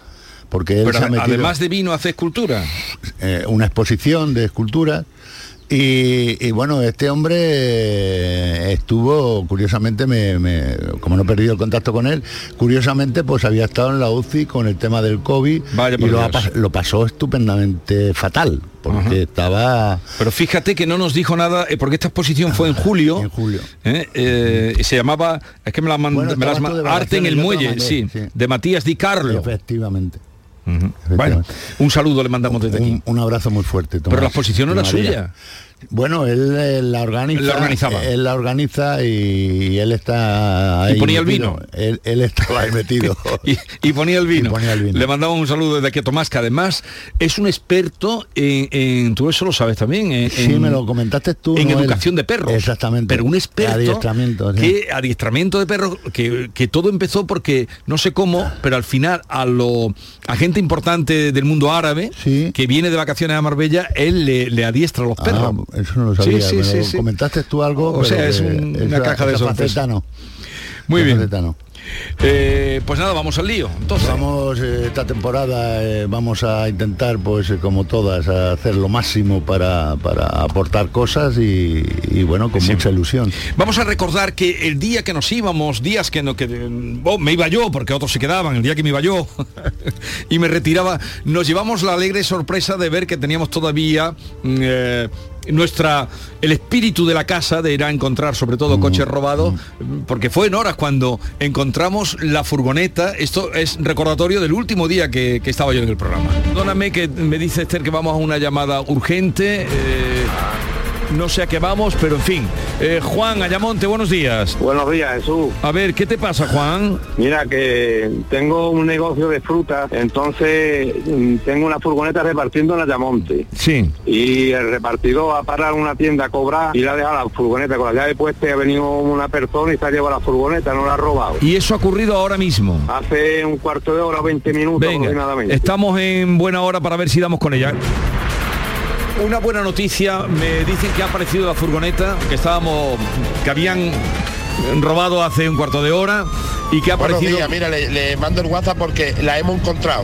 porque él Pero se ha metido además de vino hace escultura. eh, una exposición de esculturas y, y bueno, este hombre eh, estuvo, curiosamente, me, me- como no he perdido el contacto con él, curiosamente pues había estado en la UCI con el tema del COVID y lo, ha pasó estupendamente fatal, porque estaba... Pero fíjate que no nos dijo nada, eh, porque esta exposición fue en julio. En julio. se llamaba, es que me la mandó, Bueno, me las estabas ma- tú de Arte en el Muelle, mandé, sí, sí. de Matías Di Carlo. Efectivamente. Bueno, un saludo le mandamos desde aquí. Un, un abrazo muy fuerte. Pero la exposición no era suya. Bueno, él, eh, la organiza. La organizaba. Él la organiza y él está ahí Y ponía el vino. Él, él estaba ahí metido. y, y ponía el vino. Y ponía el vino. Le mandamos un saludo desde aquí a Tomás, que además es un experto en, en- tú eso lo sabes también, en, Sí, en- me lo comentaste tú. en no él. educación de perros. Exactamente. Pero un experto Adiestramiento, sí. que adiestramiento de perros que, que todo empezó porque no sé cómo, pero al final a lo a gente importante del mundo árabe que viene de vacaciones a Marbella, él le, le adiestra a los perros. Ah, eso no lo sabía. Sí, sí, comentaste tú algo. O sea, es una esa- caja de esa sorpresas. Muy bien. Eh, pues nada, vamos al lío. Entonces, Vamos eh, esta temporada eh, vamos a intentar pues como todas a hacer lo máximo para, para aportar cosas y, y, bueno con mucha ilusión. Vamos a recordar que el día que nos íbamos, días que, no, que oh, me iba yo, porque otros se quedaban, el día que me iba yo y me retiraba, nos llevamos la alegre sorpresa de ver que teníamos todavía mm, nuestra el espíritu de la casa de ir a encontrar sobre todo coches robados porque fue en horas cuando encontramos la furgoneta. Esto es recordatorio del último día que, que estaba yo en el programa. Perdóname que me dice Esther que vamos a una llamada urgente eh, no sé a qué vamos, pero en fin. Eh, Juan Ayamonte, buenos días. Buenos días, Jesús. A ver, ¿qué te pasa, Juan? Mira que tengo un negocio de frutas, entonces mm, tengo una furgoneta repartiendo en Ayamonte. Sí. Y el repartidor va a parar una tienda a cobrar y le ha dejado la furgoneta con la llave puesta y ha venido una persona y se ha llevado la furgoneta, no la ha robado. Y eso ha ocurrido ahora mismo. Hace un cuarto de hora, 20 minutos Venga, aproximadamente. estamos en buena hora para ver si damos con ella. Una buena noticia, me dicen que ha aparecido la furgoneta, que estábamos, que habían robado hace un cuarto de hora y que ha Buenos aparecido... días, mira, le, le mando el WhatsApp porque la hemos encontrado,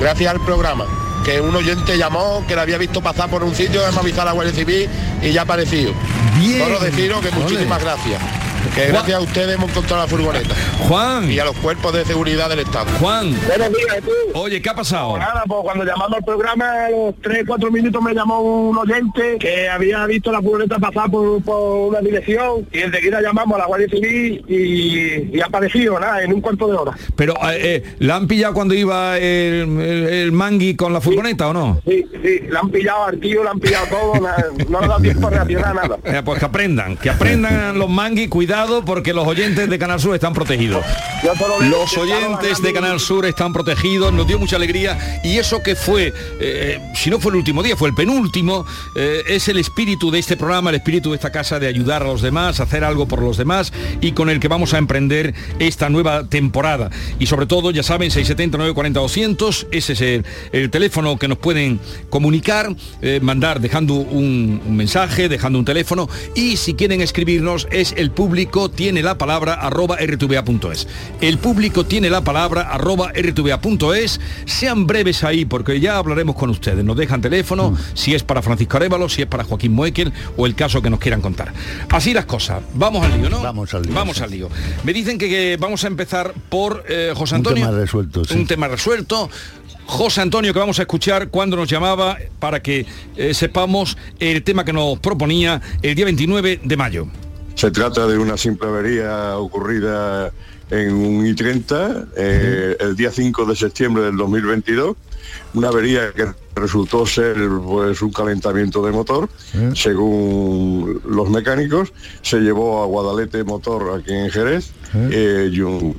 gracias al programa. Que un oyente llamó, que la había visto pasar por un sitio, hemos avisado a la Guardia Civil y ya ha aparecido. Bien. Solo deciros que Ole. muchísimas gracias. Que gracias a ustedes hemos encontrado la furgoneta. Juan. Y a los cuerpos de seguridad del Estado. Juan. Buenos días, tú. Oye, ¿qué ha pasado? Nada, pues cuando llamamos al programa, a los 3, 4 minutos me llamó un oyente que había visto la furgoneta pasar por, por una dirección y enseguida llamamos a la Guardia Civil y, y ha aparecido, nada, en un cuarto de hora. Pero, eh, eh, ¿la han pillado cuando iba el, el- el mangui con la furgoneta o no? Sí, sí, la han pillado al tío, la han pillado todo, no le dado tiempo a reaccionar nada. Eh, pues que aprendan, que aprendan los manguis, cuidado porque los oyentes de Canal Sur están protegidos. Los oyentes de Canal Sur están protegidos, nos dio mucha alegría y eso que fue, eh, si no fue el último día, fue el penúltimo, eh, es el espíritu de este programa, el espíritu de esta casa de ayudar a los demás, hacer algo por los demás y con el que vamos a emprender esta nueva temporada. Y sobre todo, ya saben, 670 940 200, ese es el, el teléfono que nos pueden comunicar, eh, mandar dejando un, un mensaje, dejando un teléfono y si quieren escribirnos es el público tiene la palabra arroba rtva.es. El público tiene la palabra arroba rtva.es. Sean breves ahí porque ya hablaremos con ustedes. Nos dejan teléfono, si es para Francisco Arevalo, si es para Joaquín Moekel o el caso que nos quieran contar. Así las cosas. Vamos al lío, ¿no? Vamos al lío, Vamos sí. al lío. Me dicen que, que vamos a empezar por eh, José Un Antonio. tema resuelto, sí. Un tema resuelto. José Antonio, que vamos a escuchar cuando nos llamaba para que eh, sepamos el tema que nos proponía el día 29 de mayo. Se trata de una simple avería ocurrida en un I-30 eh, el día 5 de septiembre del 2022. Una avería que resultó ser pues, un calentamiento de motor, según los mecánicos. Se llevó a Guadalete Motor aquí en Jerez, eh, Hyun-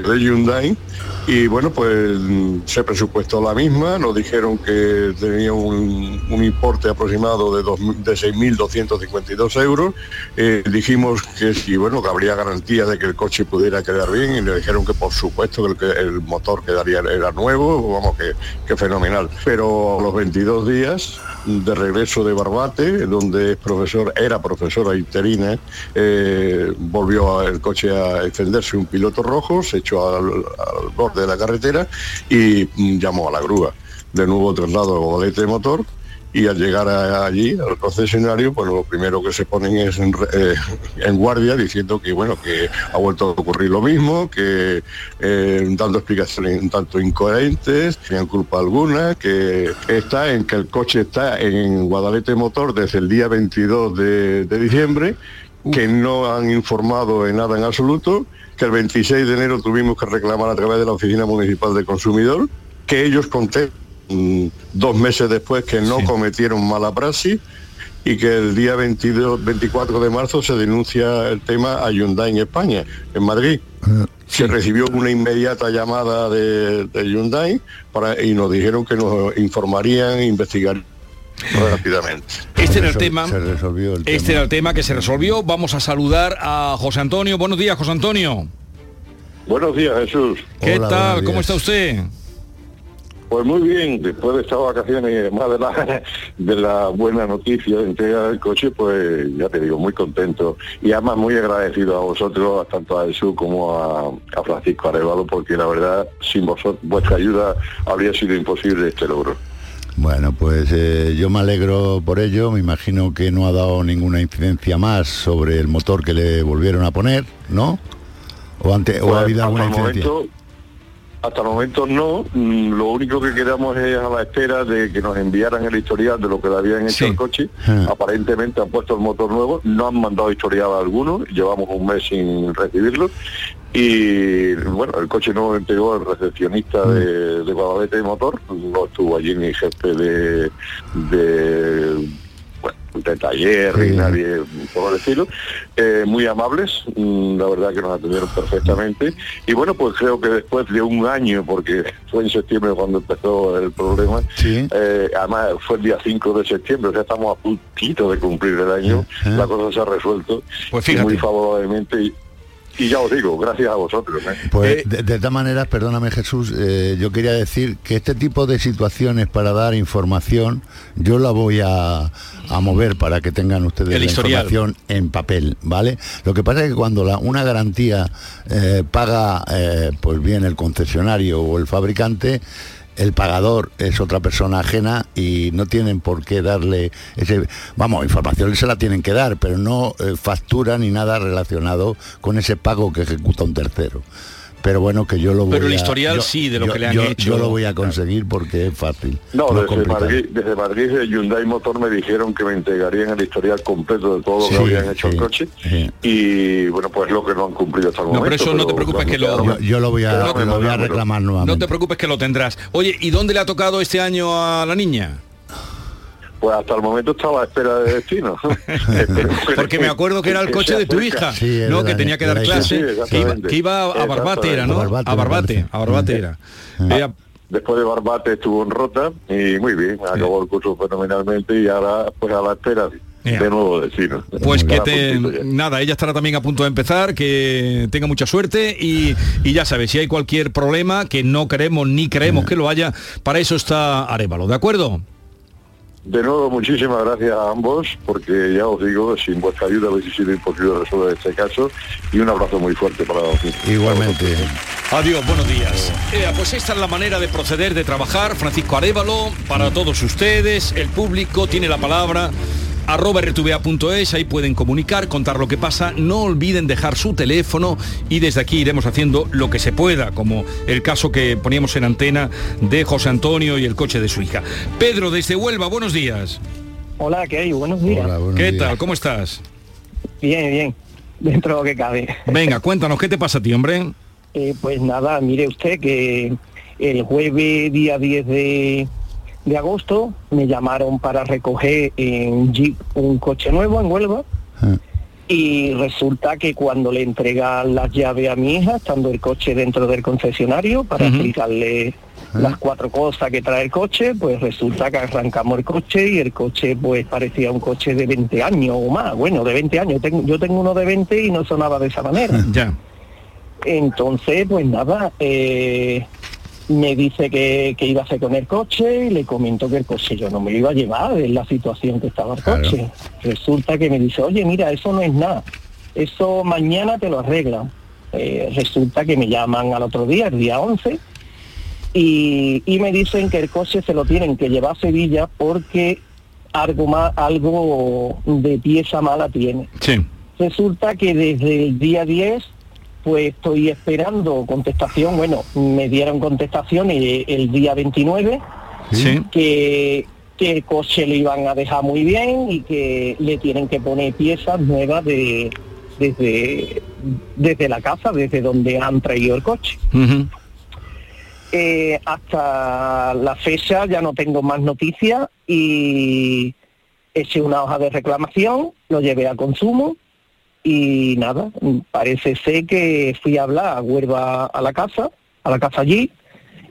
de Hyundai y bueno pues se presupuestó la misma. Nos dijeron que tenía un, un importe aproximado de, dos de 6.252 euros. Eh, dijimos que si bueno que habría garantía de que el coche pudiera quedar bien y le dijeron que por supuesto que el, motor quedaría era nuevo vamos que, que fenomenal. Pero los 22 días de regreso de Barbate donde es profesor era profesora interina eh, volvió el coche a encenderse un piloto rojo se echó al, borde de la carretera y mm, llamó a la grúa. De nuevo traslado a Guadalete Motor y al llegar allí al concesionario pues lo primero que se ponen es eh, en guardia diciendo que bueno que ha vuelto a ocurrir lo mismo que eh, dando explicaciones un tanto incoherentes tenían culpa alguna que está en que el coche está en Guadalete Motor desde el día 22 de, de diciembre que no han informado en nada en absoluto que el 26 de enero tuvimos que reclamar a través de la Oficina Municipal de Consumidor que ellos conté dos meses después que no cometieron mala praxis y que el día 22, 24 de marzo se denuncia el tema a Hyundai en España, en Madrid. Se recibió una inmediata llamada de, de Hyundai para, y nos dijeron que nos informarían investigarían rápidamente. Este era el tema. Se resolvió el Este tema. era el tema que se resolvió. Vamos a saludar a José Antonio. Buenos días, José Antonio. Buenos días, Jesús. ¿Qué tal? ¿Cómo está usted? Pues muy bien, después de estas vacaciones de la, de la buena noticia de entrega del coche, pues ya te digo, muy contento y además muy agradecido a vosotros, tanto a Jesús como a, a Francisco Arevalo, porque la verdad, sin vosotros, vuestra ayuda habría sido imposible este logro. Bueno, pues eh, yo me alegro por ello. Me imagino que no ha dado ninguna incidencia más sobre el motor que le volvieron a poner, ¿no? O, o Pues, ha habido alguna incidencia. momento, hasta el momento no. Mm, Lo único que quedamos es a la espera de que nos enviaran el historial de lo que le habían hecho al coche. Ah. Aparentemente han puesto el motor nuevo, no han mandado historial alguno, llevamos un mes sin recibirlo. Y bueno, el coche no entregó el recepcionista de, de Guadalete de Motor, no estuvo allí ni jefe de, de taller y nadie por decirlo, eh, muy amables, mm, la verdad que nos atendieron perfectamente. Y bueno, pues creo que después de un año, porque fue en septiembre cuando empezó el problema, eh, además fue el día 5 de septiembre, o sea, estamos a puntito de cumplir el año, la cosa se ha resuelto Pues muy favorablemente. Y, y ya os digo, gracias a vosotros. ¿eh? Pues de, de todas maneras, perdóname Jesús, eh, yo quería decir que este tipo de situaciones para dar información, yo la voy a, a mover para que tengan ustedes la historial. información en papel, ¿vale? Lo que pasa es que cuando la, una garantía eh, paga eh, pues bien el concesionario o el fabricante, el pagador es otra persona ajena y no tienen por qué darle ese vamos información se la tienen que dar pero no eh, factura ni nada relacionado con ese pago que ejecuta un tercero pero bueno que yo lo voy Pero el a- historial yo- sí, de lo yo- que le han yo- hecho. yo lo voy a conseguir porque es fácil No, es desde. Madrid, desde Madrid, de Hyundai Motor me dijeron que me entregarían el historial completo de todo lo Sí, que habían hecho el coche sí. y bueno, pues lo que no han cumplido hasta el No, momento. pero eso no te preocupes que lo- yo, yo lo voy a, lo voy a reclamar No nuevamente te preocupes que lo tendrás. Oye, ¿y dónde le ha tocado este año a la niña? Pues hasta el momento estaba a espera de destino. Porque me acuerdo que era el coche de tu hija, ¿no? Que tenía que dar clase, que iba, que iba a Barbate, era, ¿no? A Barbate, a Barbate era. Ella- Después de Barbate estuvo en Rota y muy bien, acabó el curso fenomenalmente y ahora pues a la espera de nuevo destino. Pues que te... Nada, ella estará también a punto de empezar, que tenga mucha suerte y, y ya sabes, si hay cualquier problema, que no queremos ni creemos que lo haya, para eso está Arevalo, ¿de acuerdo? De nuevo, muchísimas gracias a ambos, porque ya os digo, sin vuestra ayuda hubiese sido imposible resolver este caso y un abrazo muy fuerte para vosotros. Igualmente. Adiós, buenos días. Eh, pues esta es la manera de proceder, de trabajar. Francisco Arevalo, para todos ustedes, el público tiene la palabra arroba rtva.es, ahí pueden comunicar, contar lo que pasa, no olviden dejar su teléfono y desde aquí iremos haciendo lo que se pueda, como el caso que poníamos en antena de José Antonio y el coche de su hija. Pedro, desde Huelva, buenos días. Hola, ¿qué hay? Buenos días. ¿Qué tal? ¿Cómo estás? Bien, bien. Dentro de lo que cabe. Venga, cuéntanos, ¿qué te pasa a ti, hombre? Eh, pues nada, mire usted que el jueves día 10 de, de agosto me llamaron para recoger en Jeep un coche nuevo en Huelva y resulta que cuando le entregan las llaves a mi hija, estando el coche dentro del concesionario para Ujú. explicarle las cuatro cosas que trae el coche, pues resulta que arrancamos el coche y el coche pues parecía un coche de 20 años o más, bueno, de 20 años, Tengo- yo tengo uno de 20 y no sonaba de esa manera. Ya. Entonces, pues nada, eh, me dice que, que iba a hacer con el coche y le comento que el coche yo no me lo iba a llevar en la situación que estaba el coche. Resulta que me dice, oye, mira, eso no es nada, eso mañana te lo arreglan. Eh, resulta que me llaman al otro día, el día 11, y, y me dicen que el coche se lo tienen que llevar a Sevilla porque algo más, algo de pieza mala tiene. Sí. Resulta que desde el día 10 pues estoy esperando contestación, bueno, me dieron contestación el, el día 29 Sí. que, que el coche lo iban a dejar muy bien y que le tienen que poner piezas nuevas de desde desde la casa, desde donde han traído el coche. Eh, hasta la fecha ya no tengo más noticias y eché una hoja de reclamación, lo llevé a consumo y nada, parece ser que fui a hablar a Huelva a la casa, a la casa allí,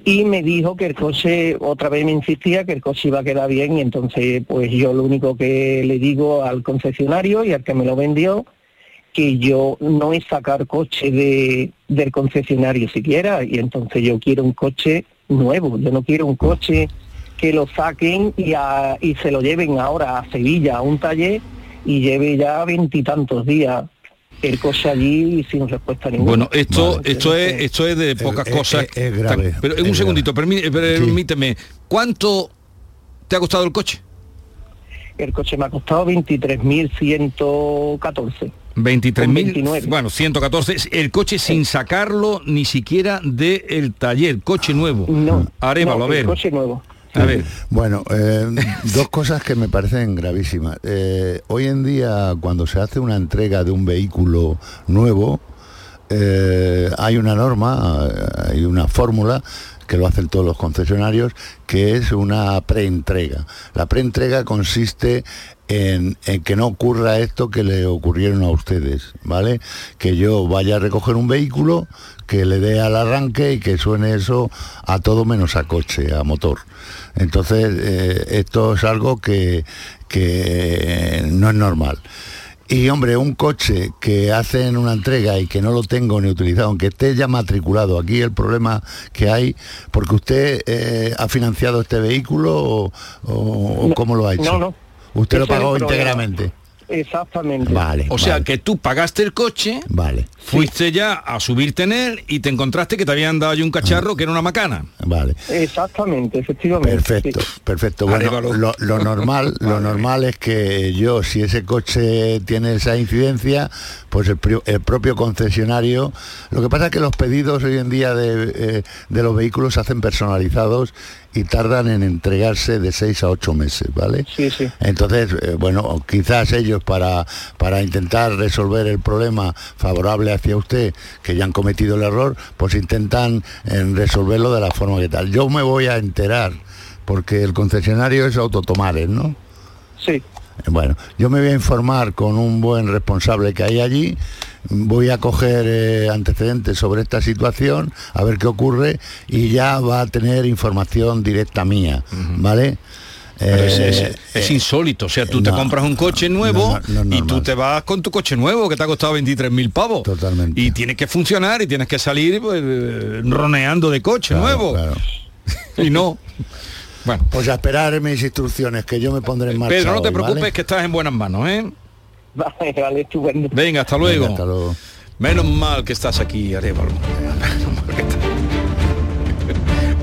y me dijo que el coche, otra vez me insistía que el coche iba a quedar bien y entonces pues yo lo único que le digo al concesionario y al que me lo vendió, que yo no es sacar coche de, del concesionario siquiera y entonces yo quiero un coche nuevo, yo no quiero un coche que lo saquen y, a- y se lo lleven ahora a Sevilla a un taller y lleve ya veintitantos días el coche allí sin respuesta ninguna. Bueno, esto, esto es, esto es de pocas es- cosas. es- es grave, Pero un grave. segundito, permí- permíteme. ¿Cuánto te ha costado el coche? El coche me ha costado 23.114. 23.000, bueno, 114, el coche sin sacarlo ni siquiera del taller, coche nuevo. No. Arévalo, no, a ver. el coche nuevo. Bueno, eh, dos cosas que me parecen gravísimas. Eh, hoy en día, cuando se hace una entrega de un vehículo nuevo, eh, hay una norma, hay una fórmula que lo hacen todos los concesionarios, que es una preentrega. La preentrega consiste en, en que no ocurra esto que le ocurrieron a ustedes, ¿vale? Que yo vaya a recoger un vehículo, que le dé al arranque y que suene eso a todo menos a coche, a motor. Entonces, eh, esto es algo que, que no es normal. Y hombre, un coche que hacen una entrega y que no lo tengo ni utilizado, aunque esté ya matriculado, aquí el problema que hay, porque usted eh, ha financiado este vehículo o, o- cómo lo ha hecho. No, no. Usted lo pagó íntegramente. Exactamente. Vale. O sea, que tú pagaste el coche, Vale. fuiste ya a subirte en él y te encontraste que te habían dado ya un cacharro que era una macana. Vale. Exactamente, efectivamente. Perfecto, perfecto. Bueno, lo, lo normal, lo normal es que yo, si ese coche tiene esa incidencia, pues el propio concesionario. Lo que pasa es que los pedidos hoy en día de, eh, de los vehículos se hacen personalizados y tardan en entregarse de 6 a 8 meses, ¿vale? Sí, sí. Entonces, eh, bueno, quizás ellos para, para intentar resolver el problema favorable hacia usted, que ya han cometido el error, pues intentan eh, resolverlo de la forma que tal. Yo me voy a enterar, porque el concesionario es Autotomares, ¿no? Sí. Eh, Bueno, yo me voy a informar con un buen responsable que hay allí, voy a coger eh, antecedentes sobre esta situación, a ver qué ocurre y ya va a tener información directa mía, ¿vale? Pero es, Eh, es- es insólito, o sea, tú te compras un coche nuevo no, no, y tú te vas con tu coche nuevo que te ha costado 23.000 pavos. Totalmente. Y tienes que funcionar y tienes que salir pues, eh, roneando de coche Claro, nuevo. claro. Y no. Bueno, Pues a esperar mis instrucciones, que yo me pondré en marcha. Pedro, no te hoy, preocupes ¿vale? que estás en buenas manos, ¿eh? Vale, vale, estupendo. Venga, hasta luego. Venga, hasta luego. Menos mal que estás aquí, Arevalo. Menos mal que estás-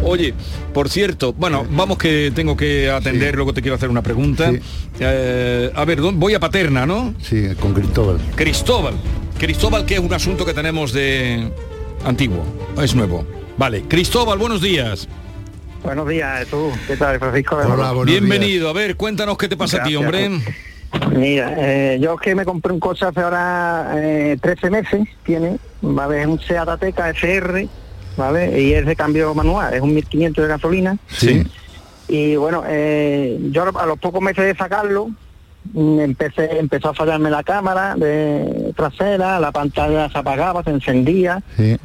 Oye, por cierto, bueno, vamos que tengo que atender, luego te quiero hacer una pregunta. Sí. Eh, a ver, ¿dó- voy a Paterna, ¿no? Sí, con Cristóbal. Cristóbal. Cristóbal, que es un asunto que tenemos de antiguo, es nuevo. Vale, Cristóbal, buenos días. Buenos días, tú. ¿Qué tal, Francisco? Hola, buenos Bienvenido. A ver, cuéntanos qué te pasa a ti, Gracias. hombre. Mira, eh, yo es que me compré un coche hace ahora eh, 13 meses, tiene, ¿vale? Es un Seat Ateca FR, ¿vale? Y es de cambio manual, es un 1500 de gasolina. Sí. Y bueno, eh, yo a los pocos meses de sacarlo, mm, empecé, empezó a fallarme la cámara de trasera, la pantalla se apagaba, se encendía, Sí.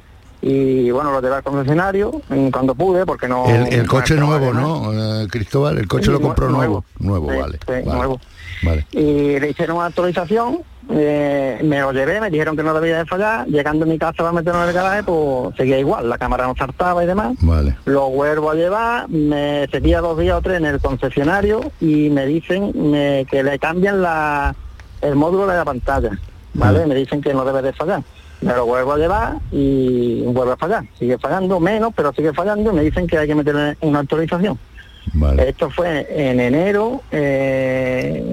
Y bueno, lo llevé al concesionario mm, cuando pude, porque no... El, el coche nuevo, ¿no? Eh, Cristóbal, el coche Sí, lo compró nuevo. nuevo. Nuevo, Sí, vale. sí, vale. nuevo. Vale. y le hicieron una actualización, eh, me lo llevé, me dijeron que no debía de fallar, llegando a mi casa para meterlo en el garaje, pues seguía igual, la cámara no saltaba y demás. Vale. Lo vuelvo a llevar, me seguía dos días o tres en el concesionario y me dicen me- que le cambian la, el módulo de la pantalla, ¿vale? Me dicen que no debe de fallar. Me lo vuelvo a llevar y vuelve a fallar. Sigue fallando, menos, pero sigue fallando y me dicen que hay que meterle una actualización. Vale. Esto fue en enero, eh,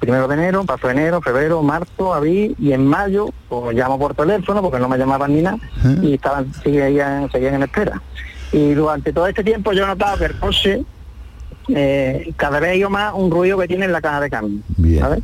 primero de enero, pasó enero, febrero, marzo, abril y en mayo, pues llamo por teléfono porque no me llamaban ni nada y estaban, seguían, seguían en espera. Y durante todo este tiempo yo he notado que el coche eh, cada vez hay más un ruido que tiene en la caja de cambio. Bien. ¿sabes?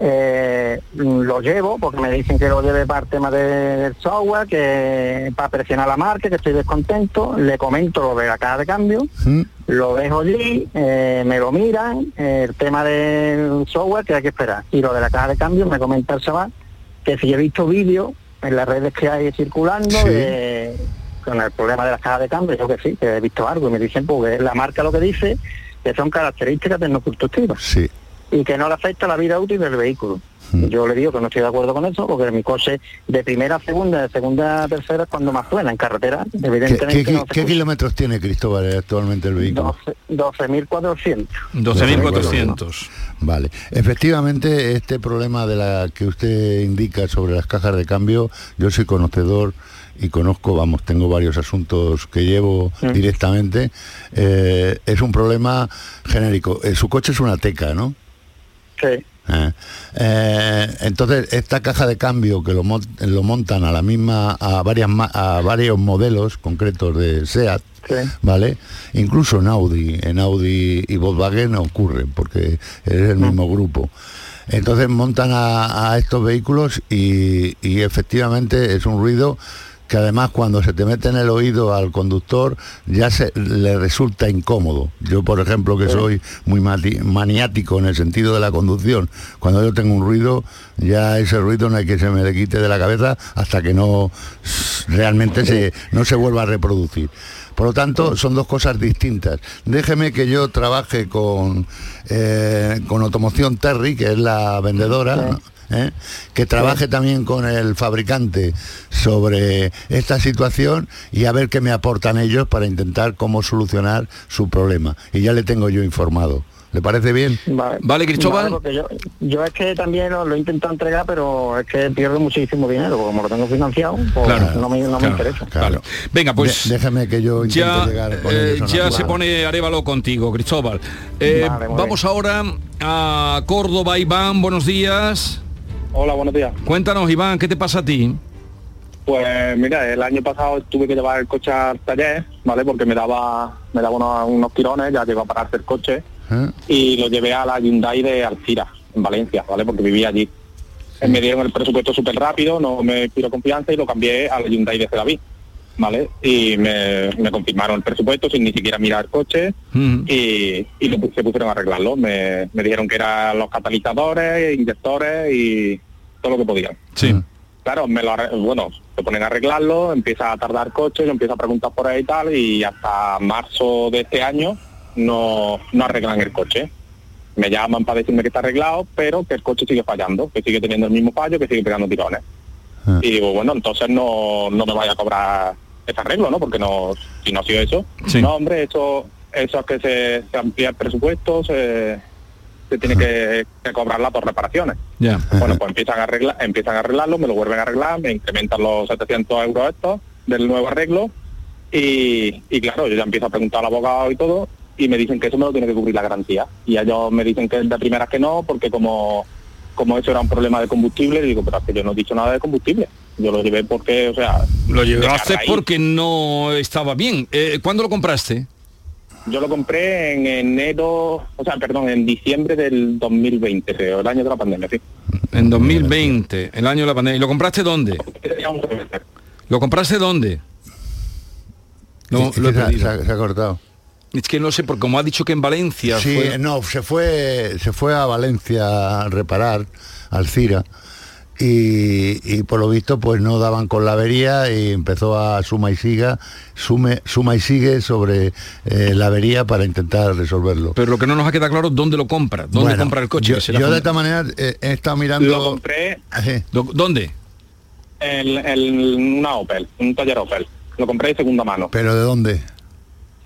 Eh, lo llevo porque me dicen que lo lleve para el tema de- del software, que para presionar la marca, que estoy descontento, le comento lo de la caja de cambio, ¿Mm? lo dejo allí, eh, me lo miran, eh, el tema del software que hay que esperar. Y lo de la caja de cambio me comenta el chaval que si he visto vídeos en las redes que hay circulando Sí. de- con el problema de las cajas de cambio, yo que sí, que he visto algo y me dicen pues que la marca lo que dice que son características tecnoconstructivas Sí. Y que no le afecta la vida útil del vehículo. Mm. Yo le digo que no estoy de acuerdo con eso, porque mi coche de primera a segunda, de segunda a tercera es cuando más suena. En carretera, ¿Qué, evidentemente qué- no kilómetros tiene Cristóbal actualmente el vehículo? 12 12.400. 12.400. Vale. Efectivamente, este problema de la que usted indica sobre las cajas de cambio, yo soy conocedor y conozco, vamos, tengo varios asuntos que llevo Mm. directamente. Eh, es un problema genérico. Eh, su coche es una teca, ¿no? Sí. Eh, eh, entonces esta caja de cambio que lo, mon- lo montan a la misma a varias a varios modelos concretos de Seat Sí. vale incluso en Audi en Audi y Volkswagen ocurre porque es el mismo grupo entonces montan a, a estos vehículos y, y efectivamente es un ruido que además cuando se te mete en el oído al conductor ya se le resulta incómodo. Yo, por ejemplo, que soy muy maniático en el sentido de la conducción, cuando yo tengo un ruido, ya ese ruido no hay que se me le quite de la cabeza hasta que no realmente se, no se vuelva a reproducir. Por lo tanto, son dos cosas distintas. Déjeme que yo trabaje con, eh, con Automoción Terry, que es la vendedora. ¿Eh? que trabaje también con el fabricante sobre esta situación y a ver qué me aportan ellos para intentar cómo solucionar su problema. Y ya le tengo yo informado. ¿Le parece bien? Vale, Cristóbal. Vale, yo, yo es que también lo, lo he intentado entregar, pero es que pierdo muchísimo dinero, porque como lo tengo financiado, pues Claro, no me, no me interesa. claro. Venga, pues De- déjeme que yo intente ya, llegar con eh, ya se pone Arevalo contigo, Cristóbal. Eh, Vale, vamos ahora a Córdoba, Iván, buenos días. Hola, buenos días. Cuéntanos, Iván, ¿qué te pasa a ti? Pues mira, el año pasado tuve que llevar el coche al taller, ¿vale? Porque me daba me daba unos, unos tirones, ya que iba a pararse el coche, ¿Eh? y lo llevé a la Hyundai de Alcira, en Valencia, ¿vale? Porque vivía allí. Me dieron el presupuesto súper rápido, no me pidió confianza y lo cambié a la Hyundai de Sedaví, ¿vale? Y me, me confirmaron el presupuesto sin ni siquiera mirar el coche y, y lo se pusieron a arreglarlo. Me, me dijeron que eran los catalizadores, inyectores y todo lo que podían. Sí. Claro, me lo bueno, se ponen a arreglarlo, empieza a tardar coche, yo empiezo a preguntar por ahí y tal, y hasta marzo de este año no, no arreglan el coche. Me llaman para decirme que está arreglado, pero que el coche sigue fallando, que sigue teniendo el mismo fallo, que sigue pegando tirones. Y digo, bueno, entonces no, no me vaya a cobrar arreglo, ¿no? Porque no, si no ha sido eso. Sí. No, hombre, eso, eso es que se, se amplía el presupuesto, se, se tiene que, que cobrarla por reparaciones. Ya. Bueno, pues empiezan a arreglar, empiezan a arreglarlo, me lo vuelven a arreglar, me incrementan los 700 euros estos del nuevo arreglo y, y claro, yo ya empiezo a preguntar al abogado y todo y me dicen que eso me lo tiene que cubrir la garantía. Y ellos me dicen que de primeras que no, porque como, como eso era un problema de combustible, digo, pero es que yo no he dicho nada de combustible. Yo lo llevé porque, o sea... Lo llevaste porque no estaba bien. Eh, ¿Cuándo lo compraste? Yo lo compré en enero, o sea, perdón, en diciembre del 2020, creo, el año de la pandemia, sí. En 2020, el año de la pandemia. ¿Y lo compraste dónde? ¿Lo compraste dónde? No, Sí, lo se se ha- se ha cortado. Es que no sé, porque como ha dicho que en Valencia Sí, fue- no, se fue, se fue a Valencia a reparar, al Cira, y, y por lo visto pues no daban con la avería y empezó a suma y siga, sume, suma y sigue sobre eh, la avería para intentar resolverlo. Pero lo que no nos ha quedado claro, ¿dónde lo compra? ¿Dónde Bueno, compra el coche? Yo, de esta manera eh, he estado mirando... Lo compré Do- ¿Dónde? en, en una Opel, un taller Opel. Lo compré de segunda mano. ¿Pero de dónde?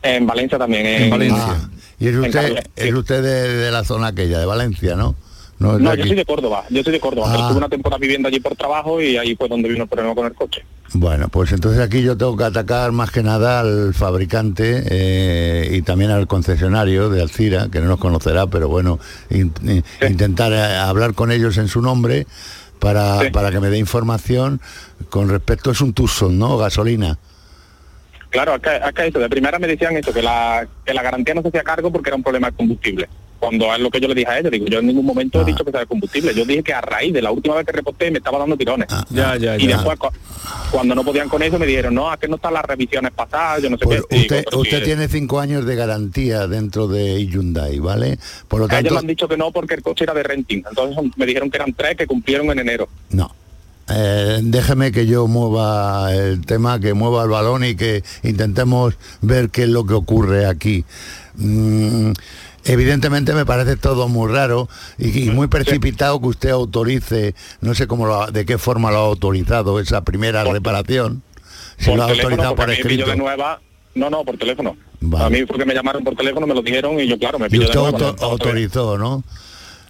En Valencia también. En, Ah, y es en usted, es usted de, de la zona aquella, de Valencia, ¿no? No, No, yo soy de Córdoba, yo soy de Córdoba, Ah. estuve una temporada viviendo allí por trabajo y ahí fue donde vino el problema con el coche. Bueno, pues entonces aquí yo tengo que atacar más que nada al fabricante eh, y también al concesionario de Alcira, que no nos conocerá, pero bueno, in- in- intentar eh, hablar con ellos en su nombre para, para que me dé información con respecto, es un Tucson, ¿no? Gasolina. Claro, acá, acá eso, de primera me decían eso, que la, que la garantía no se hacía cargo porque era un problema de combustible. Cuando es lo que yo le dije a ellos, digo, yo en ningún momento he dicho que sea de combustible. Yo dije que a raíz de la última vez que reporté me estaba dando tirones. Ya, ya, y ya. después, cu- cuando no podían con eso, me dijeron, no, es que no están las revisiones pasadas, yo no sé Pues qué. Usted, tiene cinco años de garantía dentro de Hyundai, ¿vale? Por lo a ellos tanto, me han dicho que no porque el coche era de renting. Entonces me dijeron que eran tres que cumplieron en enero. No. Eh, déjeme que yo mueva el tema, que mueva el balón y que intentemos ver qué es lo que ocurre aquí. Mm, evidentemente me parece todo muy raro y, y muy precipitado que usted autorice, no sé cómo lo ha- de qué forma lo ha autorizado esa primera reparación. Si lo ha teléfono, autorizado porque por escrito. de nueva. No, no, por teléfono. Vale. A mí fue que me llamaron por teléfono, me lo dijeron y yo, claro, me Y pilló de usted nueva. auto- ¿no? autorizó, ¿no?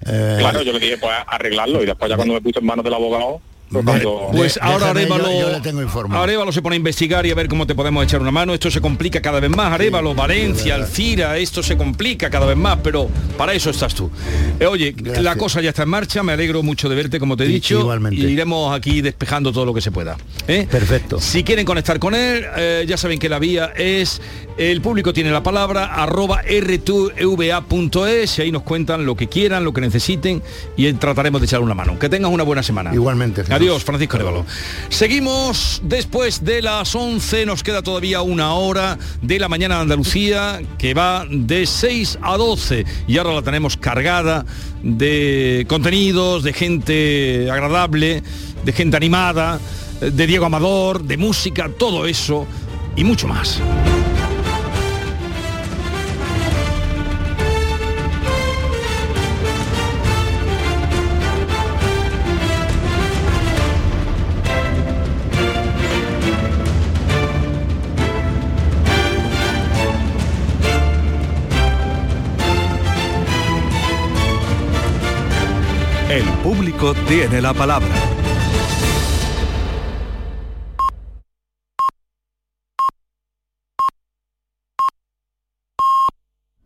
Eh, Claro, yo le dije, pues arreglarlo y después ya cuando me puse en manos del abogado, pues. Pues ahora déjeme, yo- Arevalo, yo le tengo. Arevalo se pone a investigar y a ver cómo te podemos echar una mano. Esto se complica cada vez más. Arevalo, Valencia, Alcira, esto se complica cada vez más, pero para eso estás tú. Eh, oye, la cosa ya está en marcha, me alegro mucho de verte, como te he dicho. igualmente. Y iremos aquí despejando todo lo que se pueda. ¿eh? Perfecto. Si quieren conectar con él, eh, ya saben que la vía es, el público tiene la palabra, arroba r2va.es y ahí nos cuentan lo que quieran, lo que necesiten y trataremos de echar una mano. Que tengas una buena semana. Igualmente. Adiós. Adiós, Francisco Arevalo. Seguimos después de las 11, nos queda todavía una hora de la mañana de Andalucía que va de 6 a 12 y ahora la tenemos cargada de contenidos, de gente agradable, de gente animada, de Diego Amador, de música, todo eso y mucho más. Tiene la palabra.